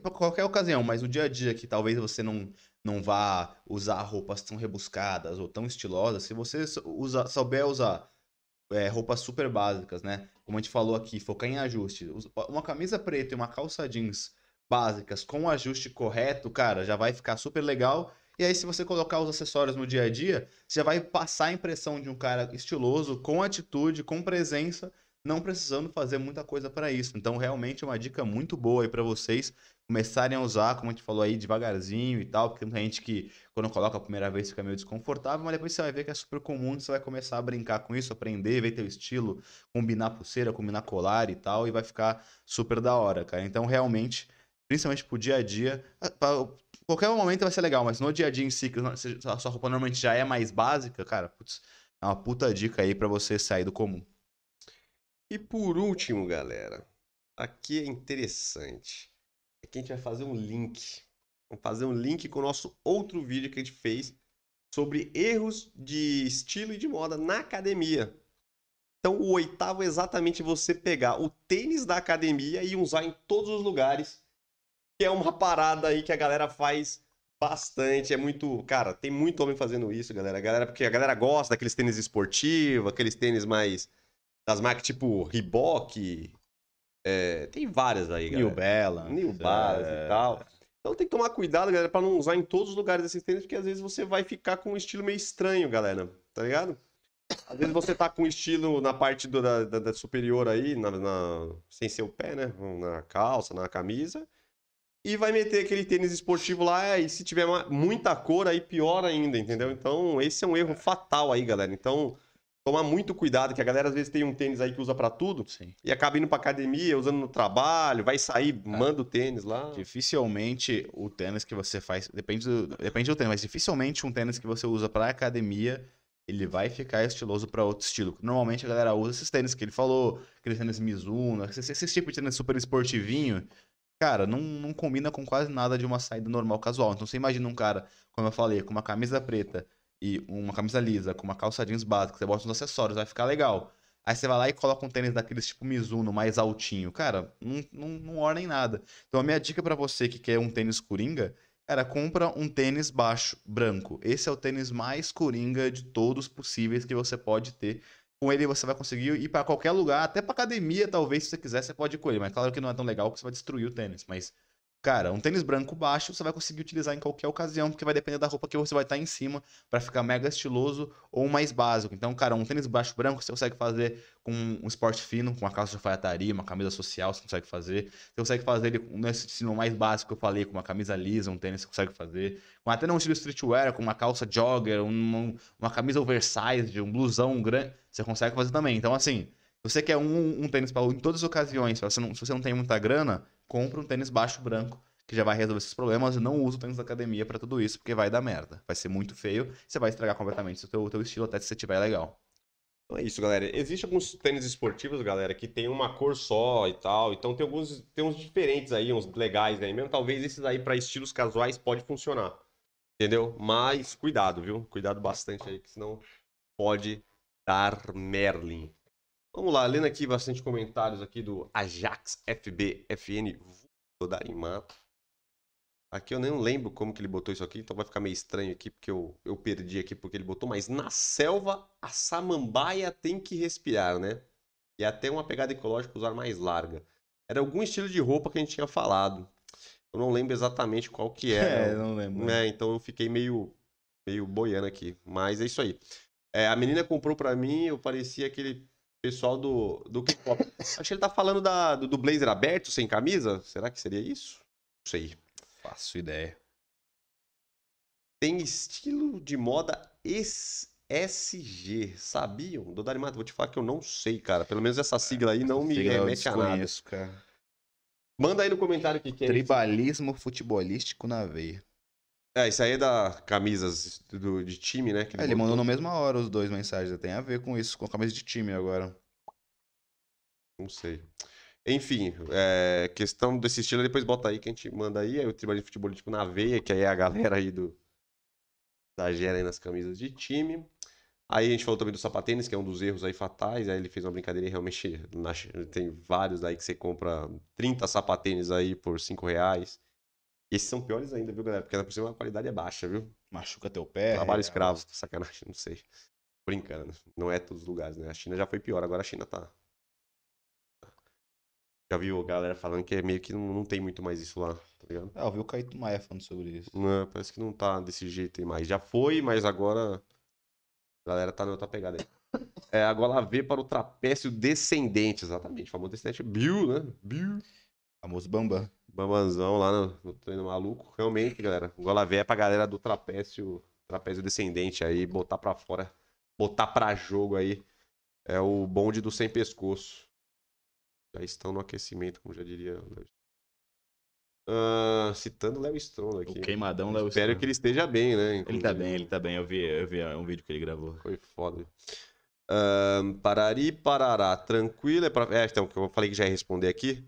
S2: pra qualquer ocasião, mas no dia a dia que talvez você não, não vá usar roupas tão rebuscadas ou tão estilosas, se você usa, souber usar é, roupas super básicas, né? Como a gente falou aqui, focar em ajuste. Us- Uma camisa preta e uma calça jeans básicas com o ajuste correto, cara, já vai ficar super legal. E aí, se você colocar os acessórios no dia a dia, você já vai passar a impressão de um cara estiloso, com atitude, com presença, não precisando fazer muita coisa para isso. Então, realmente é uma dica muito boa aí para vocês começarem a usar, como a gente falou aí, devagarzinho e tal, porque tem gente que quando coloca a primeira vez fica meio desconfortável, mas depois você vai ver que é super comum, você vai começar a brincar com isso, aprender, ver teu estilo, combinar pulseira, combinar colar e tal, e vai ficar super da hora, cara. Então, realmente, principalmente pro dia a dia, pra, qualquer momento vai ser legal, mas no dia a dia em si, que a sua roupa normalmente já é mais básica, cara, putz, é uma puta dica aí para você sair do comum.
S1: E por último, galera, aqui é interessante. Que a gente vai fazer um link. Vamos fazer um link com o nosso outro vídeo que a gente fez sobre erros de estilo e de moda na academia. Então, o oitavo é exatamente você pegar o tênis da academia e usar em todos os lugares, que é uma parada aí que a galera faz bastante. É muito. Cara, tem muito homem fazendo isso, galera. A galera porque a galera gosta daqueles tênis esportivos, aqueles tênis mais. Das marcas tipo Reebok. É, tem várias aí, galera.
S2: New Balance.
S1: New Balance é... e tal. Então tem que tomar cuidado, galera, pra não usar em todos os lugares esses tênis, porque às vezes você vai ficar com um estilo meio estranho, galera. Tá ligado? Às vezes você tá com estilo na parte do, da, da, da, superior aí, na, na, sem ser o pé, né? Na calça, na camisa. E vai meter aquele tênis esportivo lá, e se tiver muita cor, aí pior ainda, entendeu? Então, esse é um erro fatal aí, galera. Então, tomar muito cuidado, que a galera às vezes tem um tênis aí que usa para tudo
S2: Sim.
S1: e acaba indo pra academia, usando no trabalho, vai sair, é. manda o tênis lá.
S2: Dificilmente o tênis que você faz, depende do, depende do tênis, mas dificilmente um tênis que você usa pra academia, ele vai ficar estiloso para outro estilo. Normalmente a galera usa esses tênis que ele falou, aqueles tênis Mizuno, esse, esse tipo de tênis super esportivinho, cara, não, não combina com quase nada de uma saída normal casual. Então você imagina um cara, como eu falei, com uma camisa preta, e uma camisa lisa com uma calça jeans básica, você bota uns acessórios, vai ficar legal. Aí você vai lá e coloca um tênis daqueles tipo Mizuno, mais altinho. Cara, não, não, não orna em nada. Então a minha dica para você que quer um tênis coringa, cara, compra um tênis baixo, branco. Esse é o tênis mais coringa de todos possíveis que você pode ter. Com ele você vai conseguir ir para qualquer lugar, até para academia, talvez, se você quiser, você pode ir com ele. Mas claro que não é tão legal que você vai destruir o tênis. Mas Cara, um tênis branco baixo você vai conseguir utilizar em qualquer ocasião, porque vai depender da roupa que você vai estar em cima para ficar mega estiloso ou mais básico. Então, cara, um tênis baixo branco você consegue fazer com um esporte fino, com uma calça de alfaiataria, uma camisa social, você consegue fazer. Você consegue fazer ele nesse estilo mais básico que eu falei, com uma camisa lisa, um tênis você consegue fazer. Com até num estilo streetwear, com uma calça jogger, um, uma camisa oversized, um blusão grande, você consegue fazer também. Então, assim, você quer um, um tênis para em todas as ocasiões, se você, não, se você não tem muita grana, compra um tênis baixo branco, que já vai resolver esses problemas. E não usa o tênis da academia para tudo isso, porque vai dar merda. Vai ser muito feio, você vai estragar completamente o teu, teu estilo, até se você tiver legal.
S1: Então é isso, galera. Existem alguns tênis esportivos, galera, que tem uma cor só e tal. Então tem alguns tem uns diferentes aí, uns legais aí mesmo. Talvez esses aí para estilos casuais pode funcionar. Entendeu? Mas cuidado, viu? Cuidado bastante aí, que senão pode dar Merlin. Vamos lá, lendo aqui bastante comentários aqui do Ajax FB FN Darimato. Aqui eu nem lembro como que ele botou isso aqui, então vai ficar meio estranho aqui, porque eu, eu perdi aqui porque ele botou. Mas na selva, a samambaia tem que respirar, né? E até uma pegada ecológica usar mais larga. Era algum estilo de roupa que a gente tinha falado. Eu não lembro exatamente qual que era.
S2: É, não lembro.
S1: É, então eu fiquei meio, meio boiando aqui. Mas é isso aí. É, a menina comprou para mim, eu parecia aquele pessoal do, do K-pop. Acho que ele tá falando da, do, do, blazer aberto, sem camisa. Será que seria isso? Não sei.
S2: Faço ideia.
S1: Tem estilo de moda SG. Sabiam? Do Darimato, vou te falar que eu não sei, cara. Pelo menos essa sigla aí não me remete a nada.
S2: Cara.
S1: Manda aí no comentário o que, que
S2: é Tribalismo isso. futebolístico na veia.
S1: É, isso aí é da camisas do, de time, né?
S2: Ele, é, ele mandou na mesma hora os dois mensagens. Tem a ver com isso, com a camisa de time agora.
S1: Não sei. Enfim, é, questão desse estilo, depois bota aí que a gente manda aí. Aí o tribalismo de futebol tipo na veia, que aí é a galera aí do. Da gera aí nas camisas de time. Aí a gente falou também do sapatênis, que é um dos erros aí fatais. Aí ele fez uma brincadeira e realmente na, tem vários aí que você compra 30 sapatênis aí por 5 reais. Esses são piores ainda, viu, galera? Porque na por cima a qualidade é baixa, viu?
S2: Machuca teu pé.
S1: Trabalho é... escravo, sacanagem, não sei. Brincando, não é todos os lugares, né? A China já foi pior, agora a China tá. Já viu a galera falando que é meio que não, não tem muito mais isso lá, tá ligado?
S2: É, eu vi o Caíto Maia falando sobre isso.
S1: Não, parece que não tá desse jeito aí mais. Já foi, mas agora a galera tá na outra pegada aí. É, a gola V para o trapézio descendente, exatamente. O famoso descendente Bill, né? Bill.
S2: Famoso Bambam.
S1: Bambanzão lá no, no treino maluco. Realmente, galera. Gola V é pra galera do trapézio, trapézio descendente aí, botar pra fora, botar pra jogo aí. É o bonde do sem pescoço. Já estão no aquecimento, como já diria. o Léo. Ah, citando o Léo Stronda aqui.
S2: O queimadão Léo
S1: Espero
S2: Stronda.
S1: que ele esteja bem, né?
S2: Ele tá
S1: inclusive.
S2: bem, ele tá bem. Eu vi, eu vi um vídeo que ele gravou.
S1: Foi foda. Ahn, parari, parará. Tranquilo. É, pra... é, então, que eu falei que já ia responder aqui.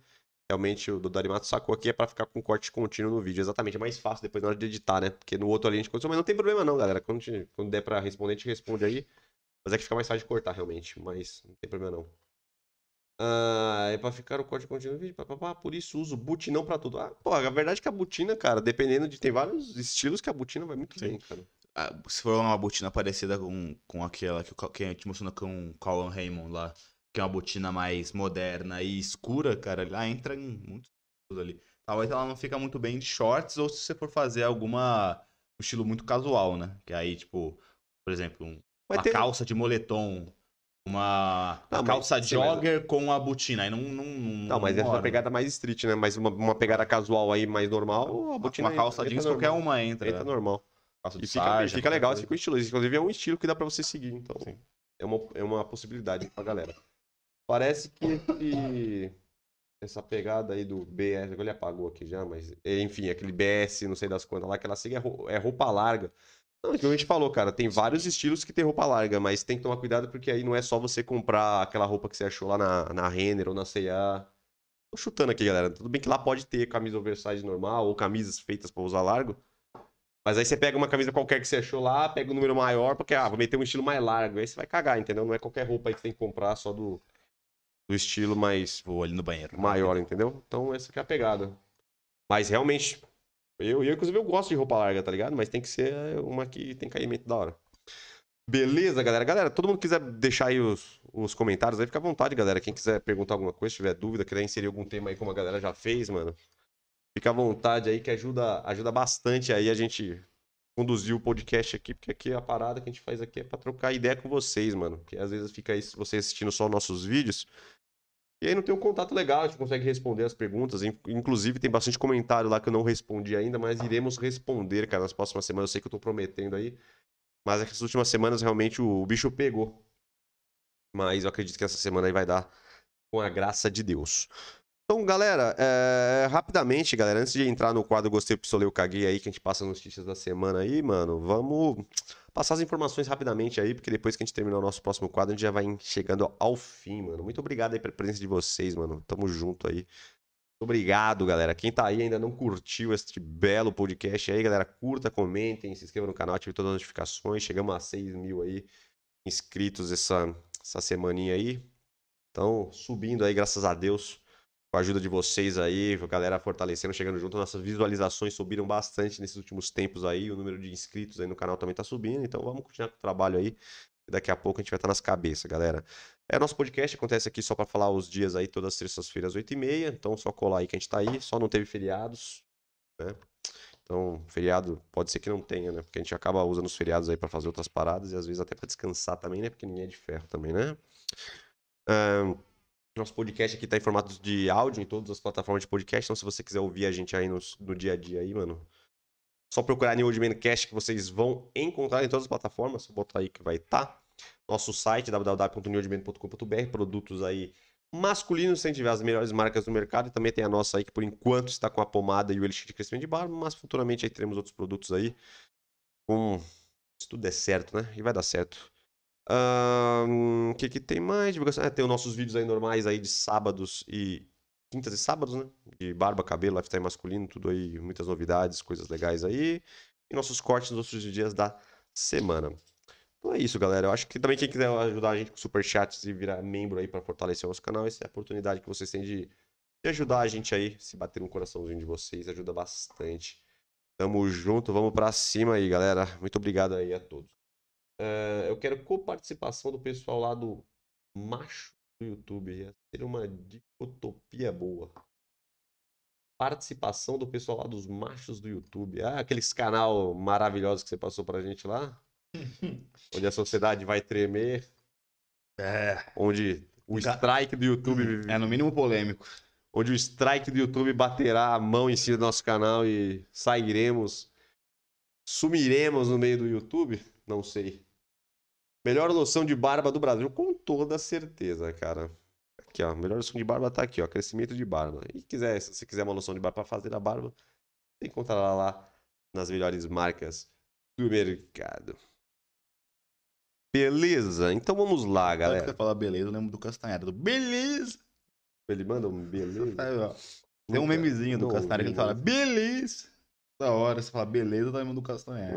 S1: Realmente o do Darimato sacou aqui é pra ficar com corte contínuo no vídeo. Exatamente. É mais fácil depois na hora de editar, né? Porque no outro ali a gente continua. Mas não tem problema não, galera. Quando, gente- quando der pra responder, a gente responde aí. Mas é que fica mais fácil de cortar, realmente. Mas não tem problema não. Ah, é pra ficar o corte contínuo no vídeo. pá, pá, pá, por isso uso butinão pra tudo. Ah, pô, a verdade é que a butina, cara, dependendo de. Tem vários estilos que a butina vai muito
S2: Sim.
S1: bem, cara.
S2: Ah, se for uma botina parecida com, com aquela que, que a gente mostrou com o Colin Raymond lá, que é uma botina mais moderna e escura, cara, lá entra em muitos estilos ali. Talvez ela não fica muito bem de shorts ou se você for fazer alguma um estilo muito casual, né? Que aí, tipo, por exemplo, um- uma
S1: tem-
S2: calça de moletom, uma,
S1: Não,
S2: uma calça
S1: mas-
S2: jogger com a botina. Aí não. Não,
S1: Não, mas essa é uma pegada mais street, né? Mas uma, uma pegada casual aí, mais normal, a botina
S2: Uma calça
S1: entra
S2: jeans,
S1: normal.
S2: qualquer uma entra.
S1: Entra normal.
S2: Calça de
S1: E fica,
S2: sarja,
S1: fica legal, fica um estilo. Inclusive é um estilo que dá pra você seguir, então
S2: Sim.
S1: é uma, é uma possibilidade pra galera. Parece que essa pegada aí do BS, ele apagou aqui já, mas enfim, aquele BS, não sei das quantas lá, que ela siga é é roupa larga. Não, é que a gente falou, cara, tem vários estilos que tem roupa larga, mas tem que tomar cuidado porque aí não é só você comprar aquela roupa que você achou lá na, na Renner ou na C&A. Tô chutando aqui, galera. Tudo bem que lá pode ter camisa oversize normal ou camisas feitas pra usar largo. Mas aí você pega uma camisa qualquer que você achou lá, pega um número maior, porque, ah, vou meter um estilo mais largo. Aí você vai cagar, entendeu? Não é qualquer roupa aí que você tem que comprar só do, do estilo mais
S2: Vou ali no banheiro.
S1: maior, entendeu? Então essa que é a pegada. Mas realmente, eu, eu inclusive eu gosto de roupa larga, tá ligado? Mas tem que ser uma que tem caimento da hora. Beleza, galera? Galera, todo mundo quiser deixar aí os, os comentários aí, fica à vontade, galera. Quem quiser perguntar alguma coisa, tiver dúvida, quiser inserir algum tema aí como a galera já fez, mano. Fica à vontade aí que ajuda, ajuda bastante aí a gente conduzir o podcast aqui, porque aqui a parada que a gente faz aqui é pra trocar ideia com vocês, mano. Porque às vezes fica aí você assistindo só nossos vídeos. E aí não tem um contato legal, a gente consegue responder as perguntas. In- Inclusive, tem bastante comentário lá que eu não respondi ainda, mas iremos responder, cara, nas próximas semanas. Eu sei que eu tô prometendo aí. Mas essas últimas semanas realmente o, bicho pegou. Mas eu acredito que essa semana aí vai dar com a graça de Deus. Então, galera, é, rapidamente, galera, antes de entrar no quadro Gostei, Pistolei, eu Caguei aí, que a gente passa notícias da semana aí, mano, vamos passar as informações rapidamente aí, porque depois que a gente terminar o nosso próximo quadro, a gente já vai chegando ao fim, mano. Muito obrigado aí pela presença de vocês, mano. Tamo junto aí. Obrigado, galera. Quem tá aí ainda não curtiu este belo podcast aí, galera, curta, comentem, se inscreva no canal, ative todas as notificações. Chegamos a 6 mil aí inscritos essa, essa semaninha aí. Então, subindo aí, graças a Deus, com a ajuda de vocês aí, a galera fortalecendo, chegando junto. Nossas visualizações subiram bastante nesses últimos tempos aí. O número de inscritos aí no canal também tá subindo. Então, vamos continuar com o trabalho aí. Daqui a pouco a gente vai estar nas cabeças, galera. É, nosso podcast acontece aqui só para falar os dias aí, todas as terças-feiras, 8h30. Então, só colar aí que a gente tá aí. Só não teve feriados, né? Então, feriado pode ser que não tenha, né? Porque a gente acaba usando os feriados aí para fazer outras paradas e às vezes até para descansar também, né? Porque ninguém é de ferro também, né? Ahn, nosso podcast aqui tá em formato de áudio em todas as plataformas de podcast. Então, se você quiser ouvir a gente aí no, no dia a dia aí, mano, só procurar New Old Man Cast que vocês vão encontrar em todas as plataformas. Só botar aí que vai estar. Nosso site, www.newoldman.com.br, produtos aí masculinos, sem tiver as melhores marcas do mercado. E também tem a nossa aí, que por enquanto está com a pomada e o elixir de crescimento de barba, mas futuramente aí teremos outros produtos aí. Com... Se tudo der certo, né? E vai dar certo. O que, que tem mais? Divulgação. É, tem os nossos vídeos aí normais aí de sábados e. Quintas e sábados, né? De barba, cabelo, lifestyle masculino, tudo aí, muitas novidades, coisas legais aí. E nossos cortes nos outros dias da semana. Então é isso, galera. Eu acho que também quem quiser ajudar a gente com superchats e virar membro aí para fortalecer o nosso canal, essa é a oportunidade que vocês têm de, de ajudar a gente aí, se bater no coraçãozinho de vocês, ajuda bastante. Tamo junto, vamos pra cima aí, galera. Muito obrigado aí a todos. É, eu quero coparticipação do pessoal lá do macho do YouTube. Ia ser uma dicotopia boa. Participação do pessoal lá dos machos do YouTube. Ah, aqueles canal maravilhosos que você passou pra gente lá. onde a sociedade vai tremer.
S2: É.
S1: onde o strike do YouTube,
S2: É no mínimo polêmico.
S1: onde o strike do YouTube baterá a mão em cima do nosso canal e sairemos, sumiremos no meio do YouTube? Não sei. Melhor loção de barba do Brasil, com toda certeza, cara. Aqui, ó, melhor loção de barba tá aqui, ó, crescimento de barba. E quiser, se você quiser uma loção de barba para fazer a barba, você encontra lá, lá nas melhores marcas do mercado. Beleza? Então vamos lá, galera.
S2: você fala beleza, eu lembro do Castanhari. Do beleza!
S1: Ele manda um beleza.
S2: Tem um memezinho do
S1: não
S2: Castanhari que ele fala beleza! Da hora, você fala beleza, eu lembro do Castanhari.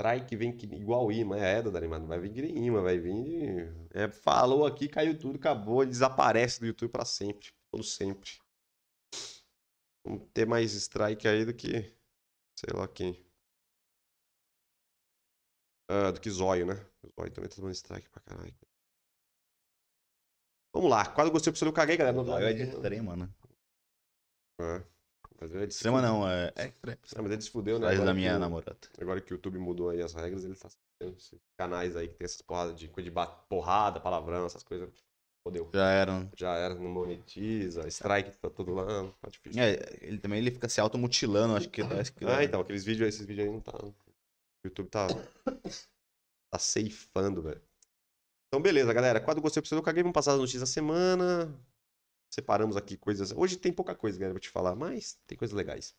S1: Strike vem que, igual imã, é, Dona Animada, vai vir que nem imã, vai vir. É, falou aqui, caiu tudo, acabou, desaparece do YouTube pra sempre. Todo sempre. Vamos ter mais strike aí do que. Sei lá quem. Ah, do que Zóio, né? Zóio também tá tomando strike pra caralho. Vamos lá, quase gostei pro seu eu caguei, galera. Não,
S2: é de extrema, né?
S1: É. Mas ele
S2: Extrema
S1: fudeu.
S2: não, é, é extrema.
S1: Ah, mas ele se fudeu, né?
S2: Da
S1: que
S2: minha
S1: o-
S2: namorada.
S1: Agora que o YouTube mudou aí as regras, ele tá tendo esses canais aí que tem essas porradas de coisa de porrada, palavrão, essas coisas. Fodeu.
S2: Já eram.
S1: Já era, não monetiza, strike tá todo lá, tá difícil.
S2: É, ele também ele fica se automutilando, acho que. Acho que
S1: Ah, então, aqueles vídeos, esses vídeos aí não tá. O YouTube tá. tá ceifando, velho. Então, beleza, galera. Quadro Gostei Pro eu caguei, vamos passar as notícias da semana. Separamos aqui coisas. Hoje tem pouca coisa, galera, pra te falar, mas tem coisas legais.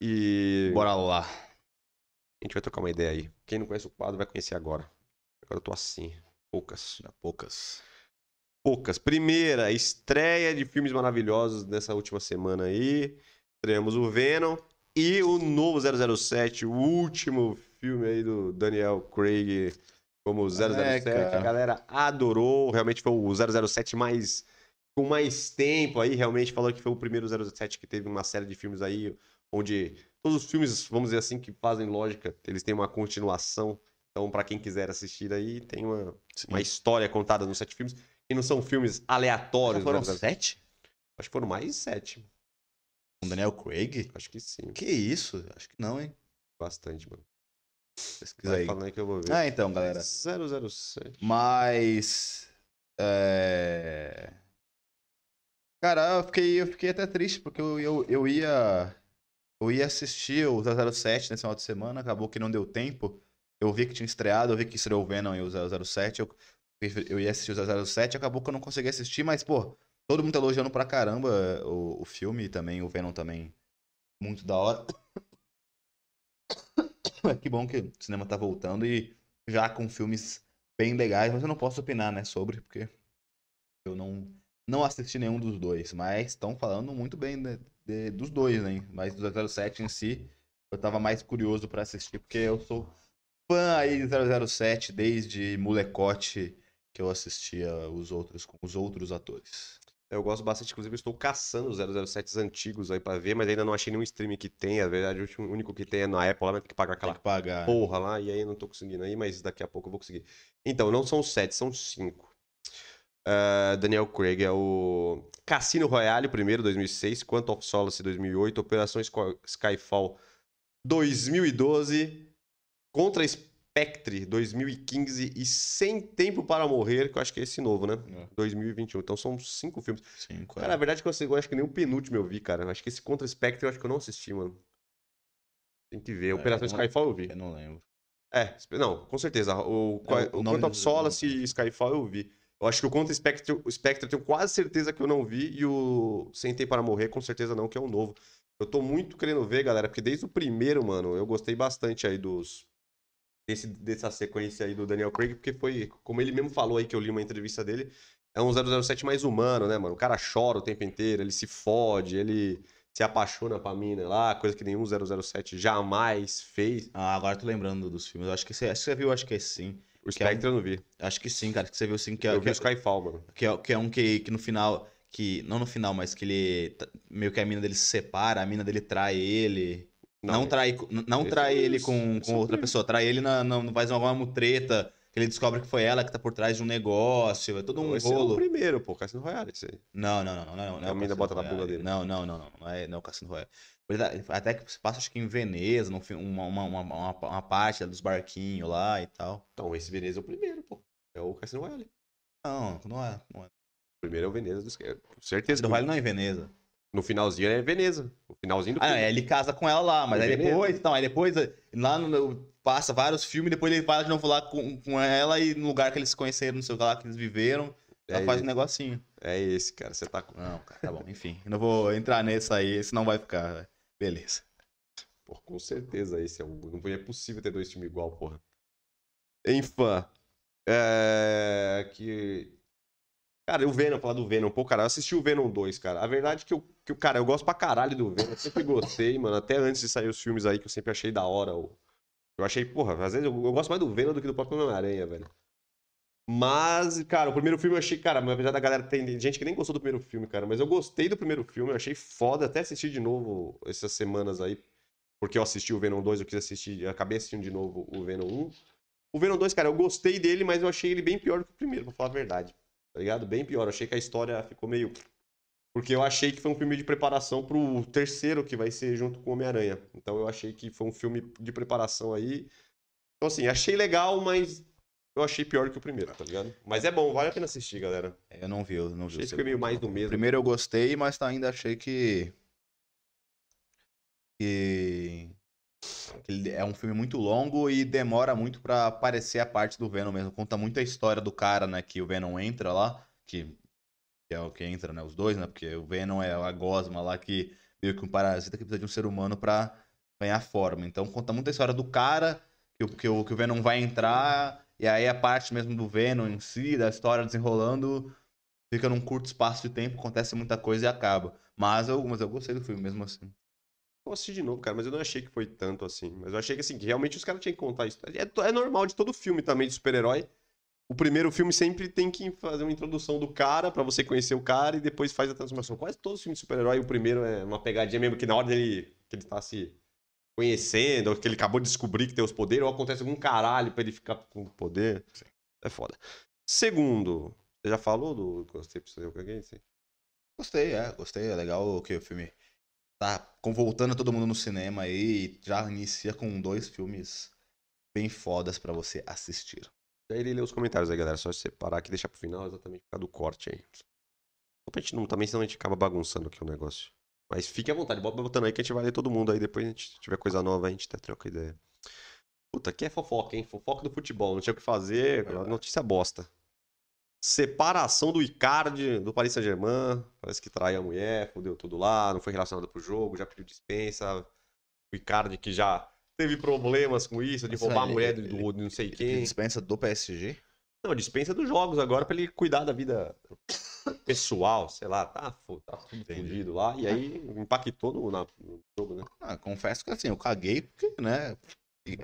S1: E.
S2: Bora lá.
S1: A gente vai trocar uma ideia aí. Quem não conhece o quadro vai conhecer agora. Agora eu tô assim. Poucas.
S2: Dá poucas.
S1: Poucas. Primeira, estreia de filmes maravilhosos nessa última semana aí. Estreamos o Venom e o novo 007, o último filme aí do Daniel Craig como 007.
S2: cara.
S1: a galera adorou. Realmente foi o 007 mais com mais tempo aí. Realmente falou que foi o primeiro 007 que teve uma série de filmes aí onde todos os filmes, vamos dizer assim, que fazem lógica, eles têm uma continuação. Então, pra quem quiser assistir aí, tem uma, uma história contada nos sete filmes. E não são filmes
S2: Já
S1: aleatórios.
S2: foram
S1: né?
S2: sete?
S1: Acho que foram mais sete.
S2: Com Daniel Craig?
S1: Acho que sim.
S2: Que isso? Acho que não, hein?
S1: Bastante, mano.
S2: Pesquisa
S1: Vai
S2: aí.
S1: falando aí que eu vou ver.
S2: Ah, então, galera.
S1: 007.
S2: Mas. É... Cara, eu fiquei, eu fiquei até triste, porque eu, eu, eu ia. Eu ia assistir o 007 nesse final de semana, acabou que não deu tempo. Eu vi que tinha estreado, eu vi que estreou o Venom e o 007. Eu, eu ia assistir o 007, acabou que eu não consegui assistir, mas, pô, todo mundo tá elogiando pra caramba o, o filme também, o Venom também. Muito da hora. que bom que o cinema tá voltando e já com filmes bem legais, mas eu não posso opinar, né, sobre, porque eu não, não assisti nenhum dos dois, mas estão falando muito bem de- de- dos dois, né, mas do 007 em si, eu tava mais curioso pra assistir, porque eu sou fã aí de 007 desde molecote que eu assistia os outros com os outros atores.
S1: Eu gosto bastante, inclusive, estou caçando os 007 antigos aí pra ver, mas ainda não achei nenhum stream que tenha. Na verdade, o único que tem é na Apple, lá, mas tem que pagar aquela
S2: que pagar.
S1: porra lá, e aí não tô conseguindo aí, mas daqui a pouco eu vou conseguir. Então, não são sete, são cinco. Ah, Daniel Craig é o Cassino Royale, primeiro, 2006, Quantum of Solace, 2008, Operação Sky- Skyfall, 2012, Contra Spectre, 2015 e Sem Tempo para Morrer, que eu acho que é esse novo, né?
S2: É.
S1: 2021. Então são cinco filmes.
S2: Cinco,
S1: Cara,
S2: é.
S1: na verdade, eu, acho que nem o penúltimo eu vi, cara. Eu acho que esse Contra Spectre eu acho que eu não assisti, mano. Tem que ver.
S2: É,
S1: Operação
S2: não-
S1: Skyfall eu vi.
S2: Eu não lembro.
S1: É, não, com certeza. O,
S2: É,
S1: o,
S2: o
S1: Quantum of Solace e Skyfall eu vi. Eu acho que o Contra Spectre, o Spectre eu tenho quase certeza que eu não vi. E o Sem Tempo para Morrer, com certeza não, que é o novo. Eu tô muito querendo ver, galera, porque desde o primeiro, mano, eu gostei bastante aí dos. Desse, dessa sequência aí do Daniel Craig, porque foi, como ele mesmo falou aí, que eu li uma entrevista dele, é um 007 mais humano, né, mano? O cara chora o tempo inteiro, ele se fode, ele se apaixona pra mina lá, coisa que nenhum 007 jamais fez.
S2: Ah, agora tô lembrando dos filmes. Acho que você, acho que você viu, acho que é sim.
S1: O
S2: Que é um-
S1: Spectre eu não vi.
S2: Acho que sim, cara. Que você viu sim que é,
S1: eu
S2: que
S1: vi
S2: é,
S1: o Skyfall, mano.
S2: que é, que é um que, que no final. Que, não no final, mas que ele. Meio que a mina dele se separa, a mina dele trai ele. Não, trai, co- n- não
S1: esse
S2: trai
S1: é
S2: ele com, com outra pessoa, trai ele na, na, faz alguma mutreta. Que ele descobre que foi ela que tá por trás de um negócio. É todo um
S1: Esse é o
S2: rolo.
S1: primeiro, pô, Cassino Royale, esse aí.
S2: Não, não, não, não, não, não. é
S1: A bota na bunda dele.
S2: Não, não, não, não. Não é, não é o Cassino Royale. Até que se passa, acho que em Veneza, fi- uma, uma, uma, uma, parte dos barquinhos lá e tal.
S1: Então, esse Veneza é o primeiro, pô. É o Cassino Royale.
S2: Não, não é. Não é.
S1: O primeiro é o Veneza do esquerdo. Certeza
S2: Do Vale não é em Veneza.
S1: no finalzinho é Veneza. O finalzinho do
S2: Ah,
S1: filme.
S2: é, ele casa com ela lá, mas
S1: Em
S2: aí
S1: Veneza.
S2: depois, então, aí depois, lá no, passa vários filmes, depois ele vai de novo lá com, com ela e no lugar que eles se conheceram, não sei o que lá, que eles viveram, ela
S1: É
S2: faz um
S1: esse.
S2: negocinho.
S1: É esse, cara. Você tá com.
S2: Não, cara, tá bom, enfim, eu não vou entrar nesse aí, senão vai ficar, beleza.
S1: Pô, com certeza esse é um. Não é possível ter dois filmes igual, porra. Enfim. É. Que. Cara, o Venom, falar do Venom, pô, cara, eu assisti o Venom 2, cara. A verdade é que eu, que eu, cara, eu gosto pra caralho do Venom. Eu sempre gostei, mano. Até antes de sair os filmes aí, que eu sempre achei da hora. o- Eu achei, porra, às vezes eu, eu gosto mais do Venom do que do próprio Homem-Aranha, velho. Mas, cara, o primeiro filme eu achei, cara, apesar da galera tem gente que nem gostou do primeiro filme, cara, mas eu gostei do primeiro filme, eu achei foda, até assisti de novo essas semanas aí, porque eu assisti o Venom 2, eu quis assistir, eu acabei assistindo de novo o Venom 1. O Venom 2, cara, eu gostei dele, mas eu achei ele bem pior do que o primeiro, pra falar a verdade. Tá ligado? Bem pior. Eu achei que a história ficou meio. Porque eu achei que foi um filme de preparação pro terceiro que vai ser junto com o Homem-Aranha. Então eu achei que foi um filme de preparação aí. Então, assim, achei legal, mas eu achei pior que o primeiro, tá ligado? Mas é bom, vale a pena assistir, galera.
S2: É, Eu não vi, eu não vi.
S1: Achei
S2: o
S1: que foi meio mais do mesmo.
S2: Primeiro eu gostei, mas ainda achei que. que. é um filme muito longo e demora muito pra aparecer a parte do Venom mesmo. Conta muito a história do cara, né? Que o Venom entra lá, que, que é o que entra, né? Os dois, né? Porque o Venom é a gosma lá que meio que um parasita que precisa de um ser humano pra ganhar forma. Então conta muito a história do cara, que, que, o, que o Venom vai entrar, e aí a parte mesmo do Venom em si, da história desenrolando, fica num curto espaço de tempo, acontece muita coisa e acaba. Mas eu, mas eu gostei do filme mesmo assim.
S1: Vou assistir de novo, cara, mas eu não achei que foi tanto assim. Mas eu achei que, assim, que realmente os caras tinham que contar isso. É, é normal de todo filme também de super-herói. O primeiro filme sempre tem que fazer uma introdução do cara pra você conhecer o cara e depois faz a transformação. Quase todos os filmes de super-herói, o primeiro é uma pegadinha mesmo que na hora dele que ele tá se conhecendo, ou que ele acabou de descobrir que tem os poderes, ou acontece algum caralho pra ele ficar com o poder. É foda. Segundo, você já falou do Gostei pra você? Sim.
S2: Gostei, é, gostei. É legal que o filme tá voltando todo mundo no cinema aí e já inicia com dois filmes bem fodas pra você assistir.
S1: Já irei ler os comentários aí, galera. Só separar aqui e deixar pro final exatamente por causa do corte aí. Só pra gente não, também senão a gente acaba bagunçando aqui o negócio. Mas fique à vontade, bota botando aí que a gente vai ler todo mundo aí. Depois a gente tiver coisa nova, a gente até troca ideia. Puta, aqui é fofoca, hein? Fofoca do futebol. Não tinha o que fazer.
S2: Verdade.
S1: Notícia bosta. Separação do Icardi do Paris Saint-Germain. Parece que traiu a mulher, fudeu tudo lá, não foi relacionado pro jogo, já pediu dispensa. O Icardi que já teve problemas com isso, de roubar a
S2: ele-
S1: mulher do,
S2: ele-
S1: do não sei
S2: Ele
S1: quem.
S2: dispensa do PSG?
S1: Não, dispensa dos jogos agora pra ele cuidar da vida pessoal, sei lá, tá, tá fudido lá. E aí impactou no, na- no jogo, né?
S2: Ah, confesso que assim, eu caguei porque, né?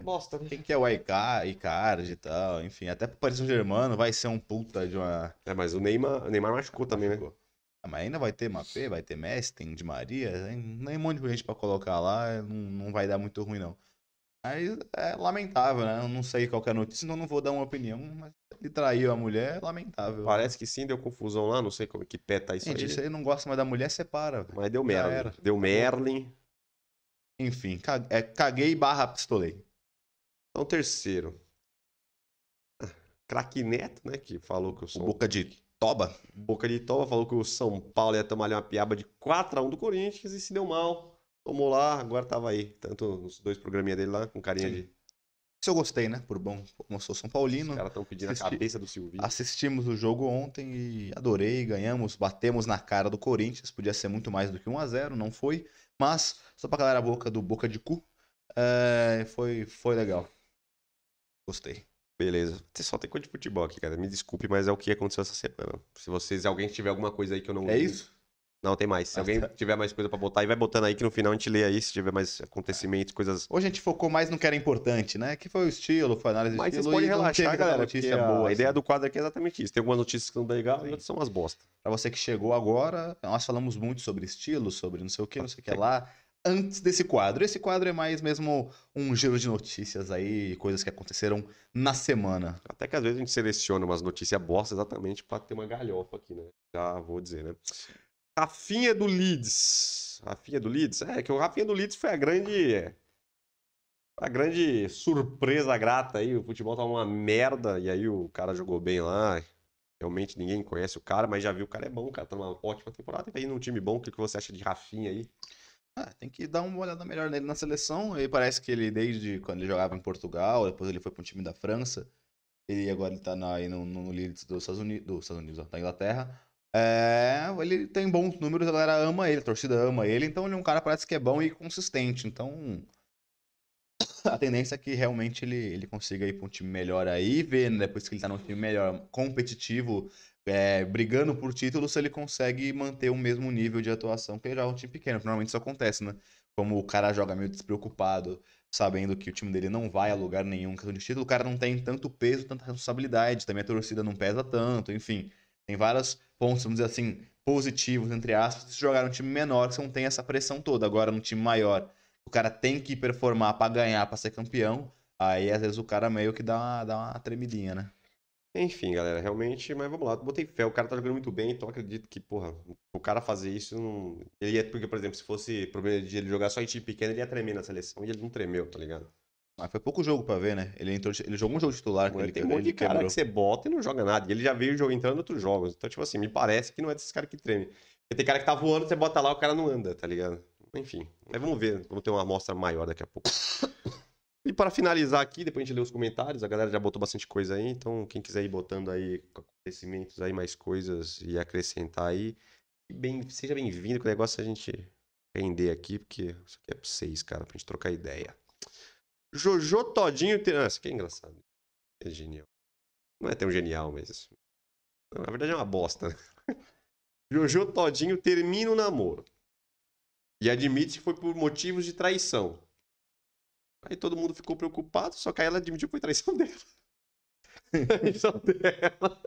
S1: Bosta, né?
S2: Quem que é o Icar- Icardi e tal, enfim, até pro Paris Saint-Germain vai ser um puta de uma...
S1: É, mas o Neymar, o Neymar machucou também, né?
S2: Ah, mas ainda vai ter Mbappé, vai ter Messi, tem Di Maria, tem nem um monte de gente pra colocar lá, não, não vai dar muito ruim não. Mas é lamentável, né? Eu não sei qual é a notícia, então não vou dar uma opinião, mas ele traiu a mulher, é lamentável.
S1: Parece que sim, deu confusão lá, não sei como que pé tá isso
S2: Gente,
S1: aí.
S2: se ele não gosta mais da mulher, separa. velho.
S1: Mas deu
S2: era.
S1: Deu Merlin.
S2: Enfim, é, caguei barra pistolei.
S1: Então, terceiro. Craque Neto, né? Que falou que o
S2: O
S1: São...
S2: Boca de Toba,
S1: Boca de Tova falou que o São Paulo ia tomar ali uma piaba de 4x1 do Corinthians e se deu mal. Tomou lá, agora tava aí. Tanto nos dois programinha dele lá, com carinha
S2: Sim.
S1: de.
S2: isso eu gostei, né? Por bom, como eu sou São
S1: Os
S2: Paulino.
S1: caras estão pedindo
S2: assisti-
S1: a cabeça do Silvinho.
S2: Assistimos o jogo ontem e adorei, ganhamos, batemos na cara do Corinthians. Podia ser muito mais do que 1 a 0 não foi. Mas, só pra calar a boca do Boca de Cu, é, foi, foi legal. Gostei.
S1: Beleza. Você só tem coisa de futebol aqui, cara. Me desculpe, mas é o que aconteceu essa semana. Se vocês, alguém tiver alguma coisa aí que eu não
S2: É isso?
S1: Não, tem mais. Se
S2: Ah,
S1: alguém
S2: tá.
S1: tiver mais coisa pra botar aí, vai botando aí que no final a gente lê aí. Se tiver mais acontecimentos, coisas.
S2: Hoje a gente focou mais no que era importante, né? Que foi o estilo, foi a análise de
S1: Mas vocês
S2: estilo.
S1: podem
S2: e não
S1: relaxar,
S2: tanta
S1: galera.
S2: notícia
S1: a-
S2: boa.
S1: a ideia
S2: assim.
S1: do quadro aqui é exatamente isso. Tem algumas notícias que são legais e
S2: Sim.
S1: outras são umas bosta.
S2: Pra você que chegou agora, nós falamos muito sobre estilo, sobre não sei o que, não sei o que lá, antes desse quadro. Esse quadro é mais mesmo um giro de notícias aí, coisas que aconteceram na semana.
S1: Até que às vezes a gente seleciona umas notícias bosta exatamente pra ter uma galhofa aqui, né? Já vou dizer, né? Rafinha do Leeds. Rafinha do Leeds? É, que o Rafinha do Leeds foi a grande. A grande surpresa grata aí. O futebol tava uma merda. E aí o cara jogou bem lá. Realmente ninguém conhece o cara, mas já viu o cara é bom, cara tá numa ótima temporada. E aí num time bom, o que você acha de Rafinha aí?
S2: Ah, tem que dar uma olhada melhor nele na seleção. Ele parece que ele, desde quando ele jogava em Portugal, depois ele foi para um time da França. Ele agora tá na, aí no, no Leeds dos Estados Unidos, dos Estados Unidos ó, da Inglaterra. É, ele tem bons números, a galera ama ele, a torcida ama ele, então ele é um cara parece que é bom e consistente. Então, a tendência é que realmente ele, ele consiga ir para um time melhor aí, ver né, depois que ele tá num time melhor, competitivo, é, brigando por título, se ele consegue manter o mesmo nível de atuação que já é um time pequeno. Normalmente isso acontece, né? Como o cara joga meio despreocupado, sabendo que o time dele não vai a lugar nenhum questão de título, o cara não tem tanto peso, tanta responsabilidade, também a torcida não pesa tanto, enfim. Tem vários pontos, vamos dizer assim, positivos, entre aspas, se jogar um time menor, que você não tem essa pressão toda. Agora, num time maior, o cara tem que performar para ganhar, para ser campeão, aí às vezes o cara meio que dá uma, dá uma tremidinha, né?
S1: Enfim, galera, realmente, mas vamos lá, botei fé, o cara tá jogando muito bem, então acredito que, porra, o cara fazer isso não. Ele ia, porque, por exemplo, se fosse problema de ele jogar só em time pequeno, ele ia tremer na seleção e ele não tremeu, tá ligado?
S2: Mas foi pouco jogo pra ver, né? Ele, entrou, ele jogou um jogo titular. que
S1: Ele tem um monte de cara
S2: quebrou.
S1: que você bota e não joga nada. E ele já veio entrando em outros jogos. Então, tipo assim, me parece que não é desses caras que treme. Porque tem cara que tá voando, você bota lá, o cara não anda, tá ligado? Enfim, mas vamos ver. Vamos ter uma amostra maior daqui a pouco. E para finalizar aqui, depois a gente lê os comentários, a galera já botou bastante coisa aí, então quem quiser ir botando aí acontecimentos aí, mais coisas e acrescentar aí, bem, seja bem-vindo, que o negócio é a gente render aqui, porque isso aqui é pra vocês, cara, pra gente trocar ideia. Jojo Todinho, ter... ah, aqui é engraçado. É genial. Não é tão genial, mas... Na verdade é uma bosta, né? Jojo Todinho termina o namoro. E admite que foi por motivos de traição. Aí todo mundo ficou preocupado, só que aí ela admitiu que foi traição dela. traição dela.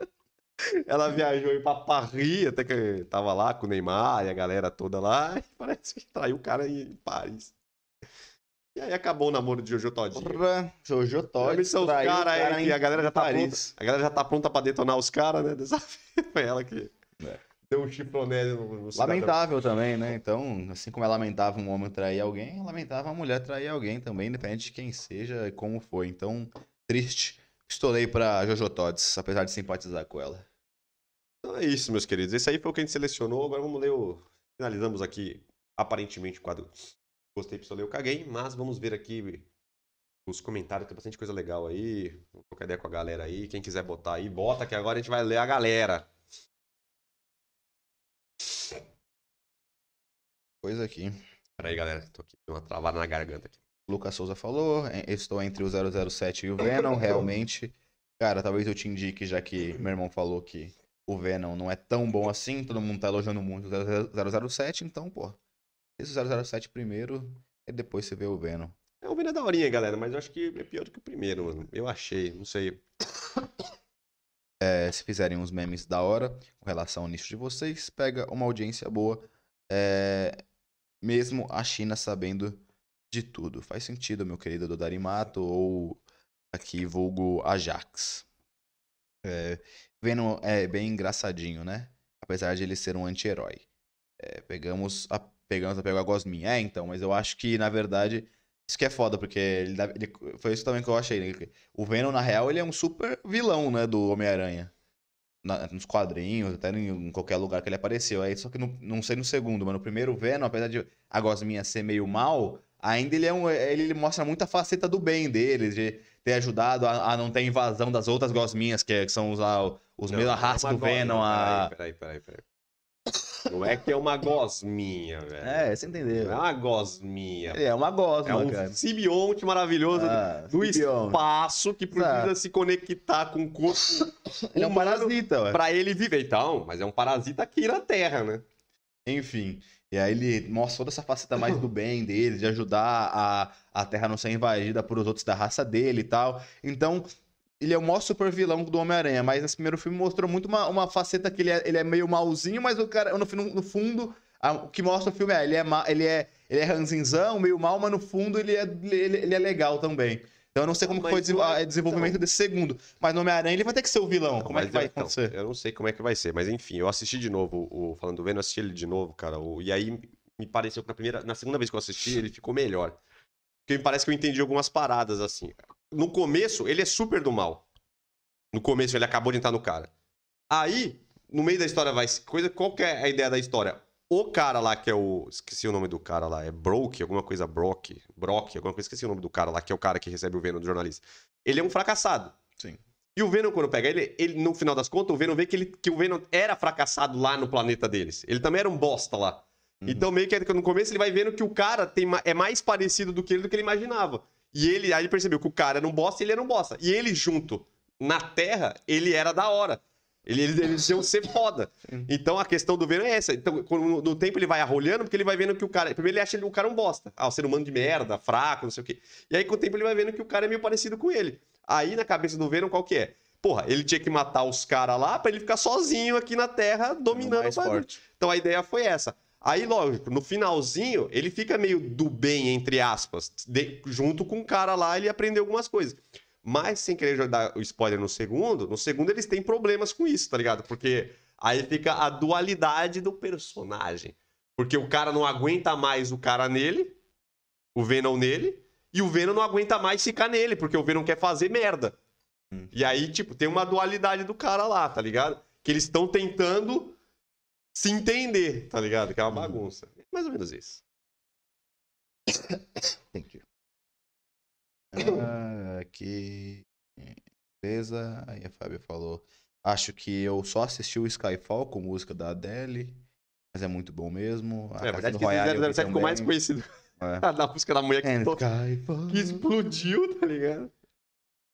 S1: Ela viajou pra Paris, até que tava lá com o Neymar e a galera toda lá, e parece que traiu o cara em Paris. E aí acabou o namoro de Jojo Todinho.
S2: Porra, Jojo Todd.
S1: São os caras aí
S2: cara em
S1: a galera já tá pronta.
S2: Paris.
S1: A galera já tá pronta pra detonar os caras, né? Dessa vez foi ela que
S2: É.
S1: deu um chifroné no, no cidadão.
S2: Lamentável também, né? Então, assim como é lamentável um homem trair alguém, é lamentável uma mulher trair alguém também, independente de quem seja e como foi. Então, triste. Pistolei pra Jojo Tots, apesar de simpatizar com ela.
S1: Então é isso, meus queridos. Esse aí foi o que a gente selecionou. Agora vamos ler o. Finalizamos aqui, aparentemente, o quadro. Gostei, pistolei, eu caguei. Mas vamos ver aqui os comentários. Tem bastante coisa legal aí. Vamos trocar ideia com a galera aí. Quem quiser botar aí, bota que agora a gente vai ler a galera.
S2: Coisa aqui.
S1: Pera aí, galera. Tô aqui, deu uma travada na garganta aqui.
S2: Lucas Souza falou, "É, estou entre o 007 e o Venom, realmente. Cara, talvez eu te indique, já que meu irmão falou que o Venom não é tão bom assim, todo mundo tá elogiando muito o 007, então, pô, esse 007 primeiro, e depois você vê o Venom.
S1: É, o Venom é daorinha, galera, mas eu acho que é pior do que o primeiro, mano. Eu achei, não sei.
S2: É, se fizerem uns memes da hora com relação ao nicho de vocês, pega uma audiência boa, é, mesmo a China sabendo de tudo. Faz sentido, meu querido Dodarimato, ou aqui vulgo Ajax. É, Venom é bem engraçadinho, né? Apesar de ele ser um anti-herói. É, pegamos a pegamos a pegar a Gosminha. É, então, mas eu acho que, na verdade, isso que é foda, porque ele, ele- foi isso também que eu achei. né? O Venom, na real, ele é um super vilão, né, do Homem-Aranha. Nos quadrinhos, até em, em qualquer lugar que ele apareceu. Aí, só que no- não sei no segundo, mas no primeiro o Venom, apesar de a Gosminha ser meio mal, ainda ele é um. Ele, ele mostra muita faceta do bem dele, de ter ajudado a, a não ter invasão das outras Gosminhas, que, é- que são os, lá, os
S1: Não,
S2: mesmos
S1: é
S2: raça do
S1: go-
S2: Venom. a...
S1: Peraí, peraí, peraí, peraí. Não é que é uma gosminha, velho.
S2: É, você entendeu.
S1: é uma gosminha.
S2: É uma gosma,
S1: É um
S2: cara.
S1: simbionte maravilhoso
S2: Ah,
S1: do
S2: simbionte.
S1: espaço que precisa
S2: Exato.
S1: se conectar com o corpo
S2: Ele é um parasita, ué.
S1: pra ele viver. Então, mas é um parasita aqui na Terra, né?
S2: Enfim. E aí ele mostra toda essa faceta mais do bem dele, de ajudar a, a Terra não ser invadida por os outros da raça dele e tal. Então, ele é o maior super vilão do Homem-Aranha, mas nesse primeiro filme mostrou muito uma, uma faceta que ele é, ele é meio malzinho, mas o cara, no, no- fundo, a- o que mostra o filme é, ele é, ma- ele é, ele é ranzinzão, meio mal, mas no fundo ele é, ele, ele é legal também. Então eu não sei como
S1: Mas
S2: foi o
S1: não é-
S2: o desenvolvimento desse segundo. Mas no Homem-Aranha ele vai ter que ser o vilão. Como é que vai
S1: eu- então,
S2: acontecer?
S1: eu não sei como é que vai ser, mas enfim, eu assisti de novo o falando do Venom, eu assisti ele de novo, cara. o- e aí me pareceu que na primeira, na segunda vez que eu assisti, ele ficou melhor. Porque me parece que eu entendi algumas paradas assim. No começo, ele é super do mal. No começo, ele acabou de entrar no cara. Aí, no meio da história vai. Coisa, qual que é a ideia da história? O cara lá que é o. Esqueci o nome do cara lá. É Broke, alguma coisa Brock. Brock, alguma coisa. Esqueci o nome do cara lá, que é o cara que recebe o Venom do jornalista. Ele é um fracassado.
S2: Sim.
S1: E o Venom, quando pega ele, ele, no final das contas, o Venom vê que, ele, que o Venom era fracassado lá no planeta deles. Ele também era um bosta lá.
S2: Uhum.
S1: Então, meio que no começo ele vai vendo que o cara tem, é mais parecido do que ele do que ele imaginava. E ele, aí ele percebeu que o cara era um bosta e ele era um bosta. E ele junto, na Terra, ele era da hora. Ele, ele, eles iam ser foda. Então a questão do Venom é essa. Então, quando- no tempo ele vai arrolhando, porque ele vai vendo que o cara. Primeiro ele acha o cara um bosta. Ah, o ser humano de merda, fraco, não sei o quê. E aí, com o tempo, ele vai vendo que o cara é meio parecido com ele. Aí, na cabeça do Venom, qual que é? Porra, ele tinha que matar os caras lá pra ele ficar sozinho aqui na Terra, dominando o bagulho. Então a ideia foi essa. Aí, lógico, no finalzinho, ele fica meio do bem, entre aspas. de- junto com o cara lá, ele aprendeu algumas coisas. Mas, sem querer dar o spoiler no segundo, no segundo eles têm problemas com isso, tá ligado? Porque aí fica a dualidade do personagem. Porque o cara não aguenta mais o cara nele, o Venom nele, e o Venom não aguenta mais ficar nele, porque o Venom quer fazer merda.
S2: Hum.
S1: E aí, tipo, tem uma dualidade do cara lá, tá ligado? Que eles estão tentando se entender, tá ligado? Que é uma
S2: Hum.
S1: bagunça. É mais ou menos isso.
S2: Entendi. Ah, aqui. Beleza. Aí a Fábio falou. Acho que eu só assisti o Skyfall com música da Adele. Mas é muito bom mesmo. A
S1: é verdade que
S2: Royale eu vi
S1: 007 ficou mais
S2: também.
S1: conhecido
S2: É.
S1: da música da mulher que, to- que explodiu, tá ligado?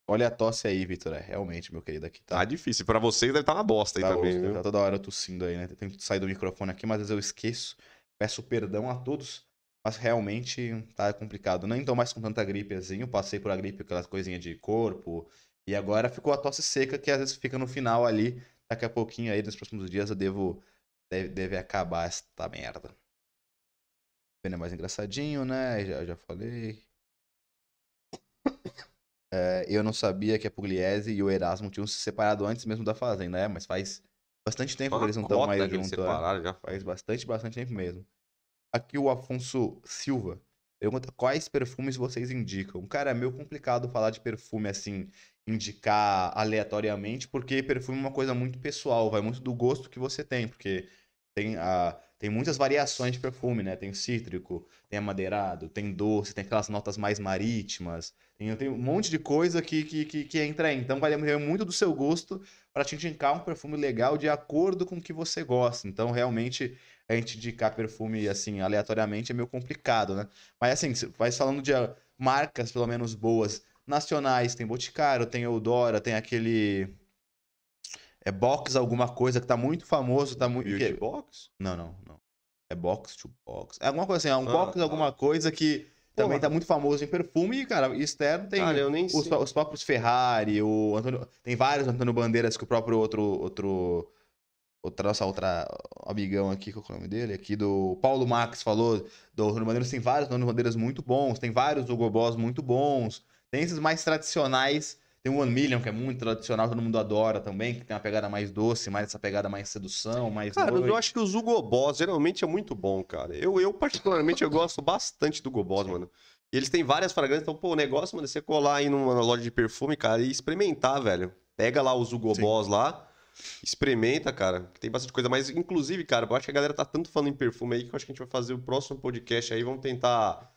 S2: Olha a tosse aí, Vitor. É realmente, meu querido, aqui tá.
S1: Tá difícil. Pra vocês deve estar uma bosta aí
S2: Tá,
S1: também, viu?
S2: tá toda hora eu tossindo aí, né? Eu que sair do microfone aqui, mas às vezes eu esqueço. Peço perdão a todos, mas realmente tá complicado. Nem tô mais com tanta gripe assim. Eu passei por a gripe, aquelas coisinhas de corpo. E agora ficou a tosse seca, que às vezes fica no final ali. Daqui a pouquinho aí, nos próximos dias, eu devo. Deve, deve acabar esta merda. Pena é mais engraçadinho, né? Já, já falei. É, eu não sabia que a Pugliese e o Erasmo tinham se separado antes mesmo da Fazenda, né? Mas faz bastante tempo que eles não estão mais juntos. é.
S1: separaram já.
S2: Faz bastante, bastante tempo mesmo. Aqui o Afonso Silva pergunta quais perfumes vocês indicam. Cara, é meio complicado falar de perfume assim, indicar aleatoriamente, porque perfume é uma coisa muito pessoal, vai muito do gosto que você tem, porque tem, a, tem muitas variações de perfume, né? Tem o cítrico, tem amadeirado, tem doce, tem aquelas notas mais marítimas, tem, tem um monte de coisa que, que, que, que entra aí. Então vai depender muito do seu gosto para te indicar um perfume legal de acordo com o que você gosta. Então, realmente, a gente indicar perfume assim aleatoriamente é meio complicado, né? Mas assim, vai falando de ah, marcas pelo menos boas nacionais, tem Boticário, tem Eudora, tem aquele é Box alguma coisa que tá muito famoso, tá muito
S1: Beauty
S2: que-
S1: Box?
S2: Não, não, não. É Box to Box. É alguma coisa assim, é um
S1: Ah,
S2: Box
S1: tá.
S2: alguma coisa que também tá muito famoso em perfume e, cara, externo tem
S1: Cara,
S2: os, os próprios Ferrari, o Antônio, tem vários Antônio Bandeiras que o próprio outro outro outra nossa outra amigão aqui, qual é o nome dele? Aqui do Paulo Max falou do Antônio Bandeiras, tem vários Antônio Bandeiras muito bons, tem vários Hugo Boss muito bons. Tem esses mais tradicionais, tem o One Million que é muito tradicional, todo mundo adora também, que tem uma pegada mais doce, mais essa pegada mais sedução, mais
S1: Cara,
S2: noite.
S1: eu acho que o Hugo Boss geralmente é muito bom, cara. Eu, eu particularmente, eu gosto bastante do Hugo Boss, mano. E eles têm várias fragrâncias, então, pô, o negócio, mano, é você colar aí numa loja de perfume, cara, e experimentar, velho. Pega lá os Hugo
S2: Sim.
S1: Boss lá, experimenta, cara. que Tem bastante coisa. Mas, inclusive, cara, eu acho que a galera tá tanto falando em perfume aí que eu acho que a gente vai fazer o próximo podcast aí. Vamos tentar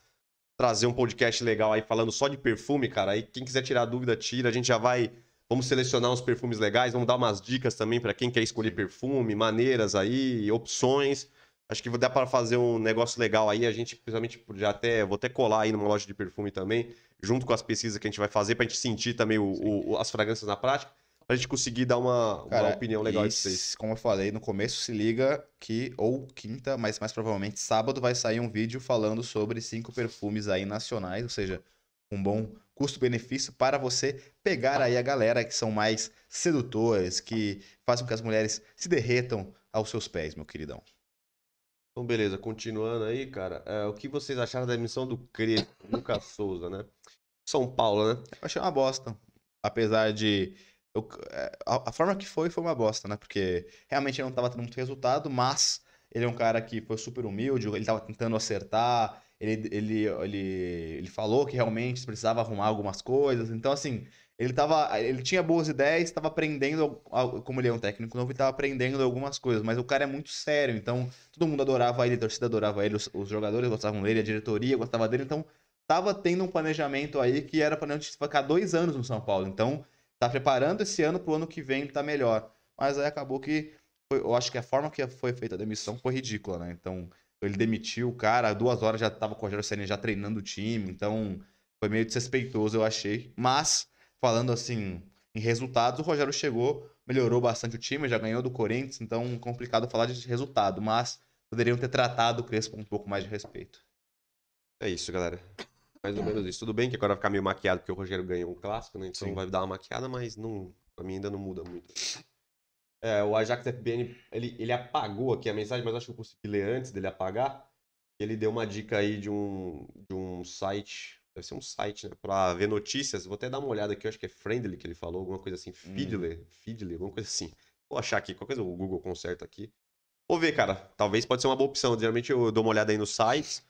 S1: trazer um podcast legal aí falando só de perfume, cara. Aí quem quiser tirar dúvida, tira. A gente já vai. Vamos selecionar uns perfumes legais, vamos dar umas dicas também pra quem quer escolher perfume, maneiras aí, opções. Acho que dá para fazer um negócio legal aí. A gente, principalmente, já até vou até colar aí numa loja de perfume também, junto com as pesquisas que a gente vai fazer pra gente sentir também o- o- as fragrâncias na prática, pra gente conseguir dar uma, uma
S2: Cara,
S1: opinião legal
S2: e
S1: de vocês.
S2: Como eu falei no começo, se liga que, ou quinta, mas mais provavelmente sábado, vai sair um vídeo falando sobre cinco perfumes aí nacionais, ou seja, um bom custo-benefício para você pegar aí a galera que são mais sedutores, que fazem com que as mulheres se derretam aos seus pés, meu queridão.
S1: Então, beleza, continuando aí, cara. é, o que vocês acharam da emissão do Crespo, Lucas Souza, né? São Paulo, né?
S2: Eu achei uma bosta. Apesar de. Eu- é, a, a forma que foi, foi uma bosta, né? Porque realmente ele não tava tendo muito resultado, mas ele é um cara que foi super humilde, ele tava tentando acertar, ele ele, ele, ele, falou que realmente precisava arrumar algumas coisas. Então, assim, ele tava. Ele tinha boas ideias, estava aprendendo, como ele é um técnico novo, ele estava aprendendo algumas coisas, mas o cara é muito sério, então todo mundo adorava ele, a torcida adorava ele, os, os jogadores gostavam dele, a diretoria gostava dele, então tava tendo um planejamento aí que era para ficar dois anos no São Paulo. Então, tá preparando esse ano pro ano que vem ele tá melhor. Mas aí acabou que. Foi, eu acho que a forma que foi feita a demissão foi ridícula, né? Então, ele demitiu o cara, duas horas já tava com o Rogério Senna já treinando o time, então foi meio desrespeitoso, eu achei. Mas, falando assim, em resultados, o Rogério chegou, melhorou bastante o time, já ganhou do Corinthians, então complicado falar de resultado, mas poderiam ter tratado o Crespo com um pouco mais de respeito.
S1: É isso, galera. Mais ou menos isso. Tudo bem que agora vai ficar meio maquiado porque o Rogério ganhou um clássico, né? Então Sim. vai dar uma maquiada, mas não, pra mim ainda não muda muito. É, o Ajax FBN, ele, ele apagou aqui a mensagem, mas acho que eu consegui ler antes dele apagar. Ele deu uma dica aí de um, de um site, deve ser um site, né, pra ver notícias. Vou até dar uma olhada aqui, eu acho que é Friendly que ele falou, alguma coisa assim, Feedly, hum. Feedly, alguma coisa assim. Vou achar aqui, qualquer coisa o Google conserta aqui. Vou ver, cara, talvez pode ser uma boa opção. Geralmente eu dou uma olhada aí nos sites,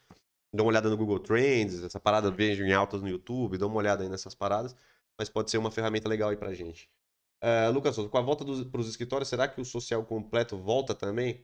S1: dou uma olhada no Google Trends, essa parada vejo em altas no YouTube, dou uma olhada aí nessas paradas, mas pode ser uma ferramenta legal aí pra gente. Uh, Lucas Souza, com a volta para os escritórios, será que o social completo volta também?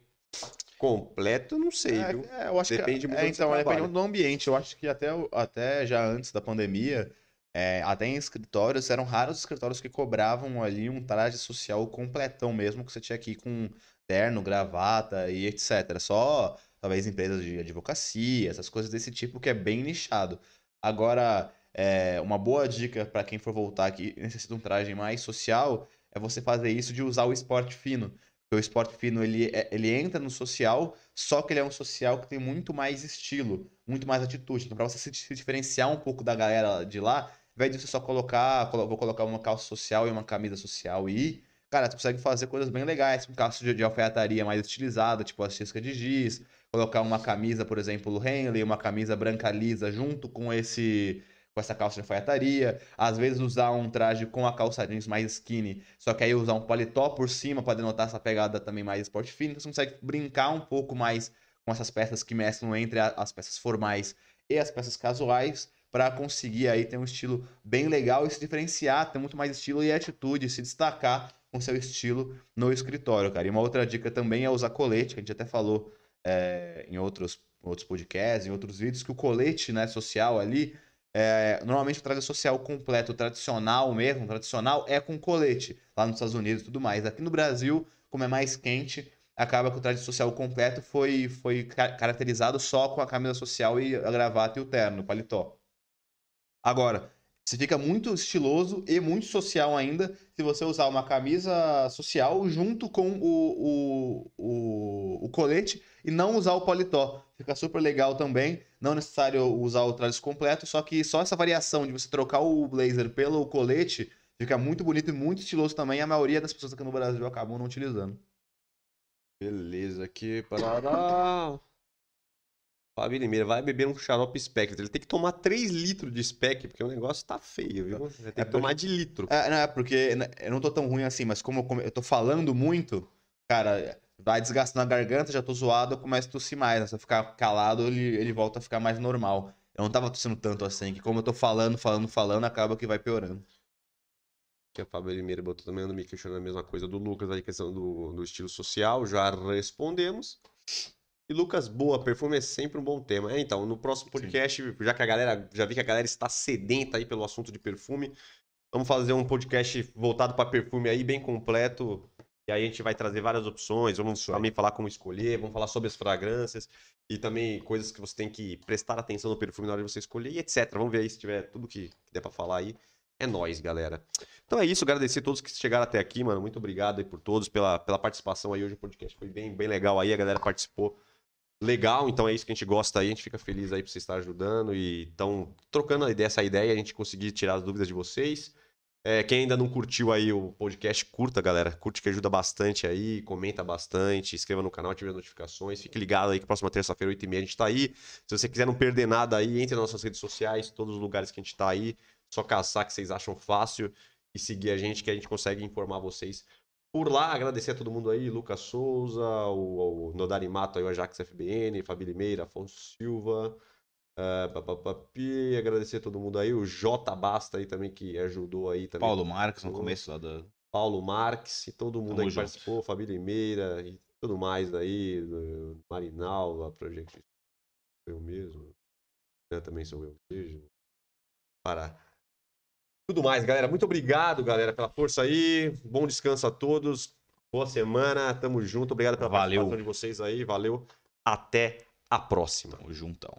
S1: Completo, não sei,
S2: é,
S1: viu?
S2: É, eu acho depende que, muito é, então, depende do ambiente. Eu acho que até, até já antes da pandemia, é, até em escritórios, eram raros os escritórios que cobravam ali um traje social completão mesmo, que você tinha aqui com terno, gravata e etc. Só talvez empresas de advocacia, essas coisas desse tipo que é bem nichado. Agora, é, uma boa dica para quem for voltar que necessita um traje mais social é você fazer isso de usar o esporte fino. Porque o esporte fino ele, é, ele entra no social, só que ele é um social que tem muito mais estilo, muito mais atitude. Então, para você se, se, diferenciar um pouco da galera de lá, ao invés de você só colocar, vou colocar uma calça social e uma camisa social e cara, tu consegue fazer coisas bem legais, um calço de, de alfaiataria mais estilizada, tipo a cisca de giz, colocar uma camisa, por exemplo, Henley, uma camisa branca lisa junto com esse com essa calça de alfaiataria, às vezes usar um traje com a calça jeans mais skinny, só que aí usar um paletó por cima para denotar essa pegada também mais esporte fino, você consegue brincar um pouco mais com essas peças que mesclam entre as peças formais e as peças casuais para conseguir aí ter um estilo bem legal e se diferenciar, ter muito mais estilo e atitude, se destacar com seu estilo no escritório, cara. E uma outra dica também é usar colete, que a gente até falou é, em outros, outros podcasts, em outros vídeos, que o colete né, social ali é, normalmente o traje social completo, tradicional mesmo, tradicional, é com colete, lá nos Estados Unidos e tudo mais. Aqui no Brasil, como é mais quente, acaba que o traje social completo foi, foi caracterizado só com a camisa social e a gravata e o terno, o paletó. Agora, você fica muito estiloso e muito social ainda se você usar uma camisa social junto com o, o, o, o colete e não usar o paletó. Fica super legal também. Não é necessário usar o traje completo, só que só essa variação de você trocar o blazer pelo colete fica muito bonito e muito estiloso também. A maioria das pessoas aqui no Brasil acabam não utilizando.
S1: Beleza, aqui para Fábio Limeira vai beber um xarope Spectre. Ele tem que tomar 3 litros de Spec, porque o negócio tá feio, viu? Você tem é que porque... tomar de litro.
S2: É, não, é porque né, eu não tô tão ruim assim, mas como eu tô falando muito, cara, vai desgastando a garganta, já tô zoado, eu começo a tossir mais. Né? Se eu ficar calado, ele, ele volta a ficar mais normal. Eu não tava tossindo tanto assim, que como eu tô falando, falando, falando, acaba que vai piorando.
S1: Que a Fábio Limeira botou também me questionando a mesma coisa do Lucas, aí, questão do, do estilo social, já respondemos. E Lucas, boa, perfume é sempre um bom tema. É, então, no próximo podcast, Sim. já que a galera, já vi que a galera está sedenta aí pelo assunto de perfume, vamos fazer um podcast voltado para perfume aí, bem completo. E aí a gente vai trazer várias opções, vamos também falar como escolher, vamos falar sobre as fragrâncias e também coisas que você tem que prestar atenção no perfume na hora de você escolher e etc. Vamos ver aí se tiver tudo que der para falar aí. É nós, galera. Então é isso, agradecer a todos que chegaram até aqui, mano. Muito obrigado aí por todos, pela, pela participação aí hoje. O podcast foi bem, bem legal aí, a galera participou legal, então é isso que a gente gosta aí, a gente fica feliz aí por você estar ajudando e então trocando essa ideia, a gente conseguir tirar as dúvidas de vocês. É, quem ainda não curtiu aí o podcast, curta, galera. Curte que ajuda bastante aí, comenta bastante, inscreva no canal, ative as notificações. Fique ligado aí que próxima terça-feira, 8h30, a gente tá aí. Se você quiser não perder nada aí, entre nas nossas redes sociais, todos os lugares que a gente tá aí. Só caçar que vocês acham fácil e seguir a gente, que a gente consegue informar vocês por lá, agradecer a todo mundo aí, Lucas Souza, o, o Nodari Mato, aí, o Ajax FBN, Fabi Limeira, Afonso Silva, Uh, papapapi, agradecer a todo mundo aí. O J Basta aí também, que ajudou aí também.
S2: Paulo Marques no começo lá da.
S1: Paulo Marques e todo mundo
S2: Tamo
S1: aí que participou, Família Meira e tudo mais aí, do Marinal, a Project eu mesmo. Eu também sou eu mesmo. Para tudo mais, galera. Muito obrigado, galera, pela força aí. Bom descanso a todos. Boa semana. Tamo junto. Obrigado pela
S2: Valeu.
S1: participação de vocês aí. Valeu. Até a próxima.
S2: Tamo juntão.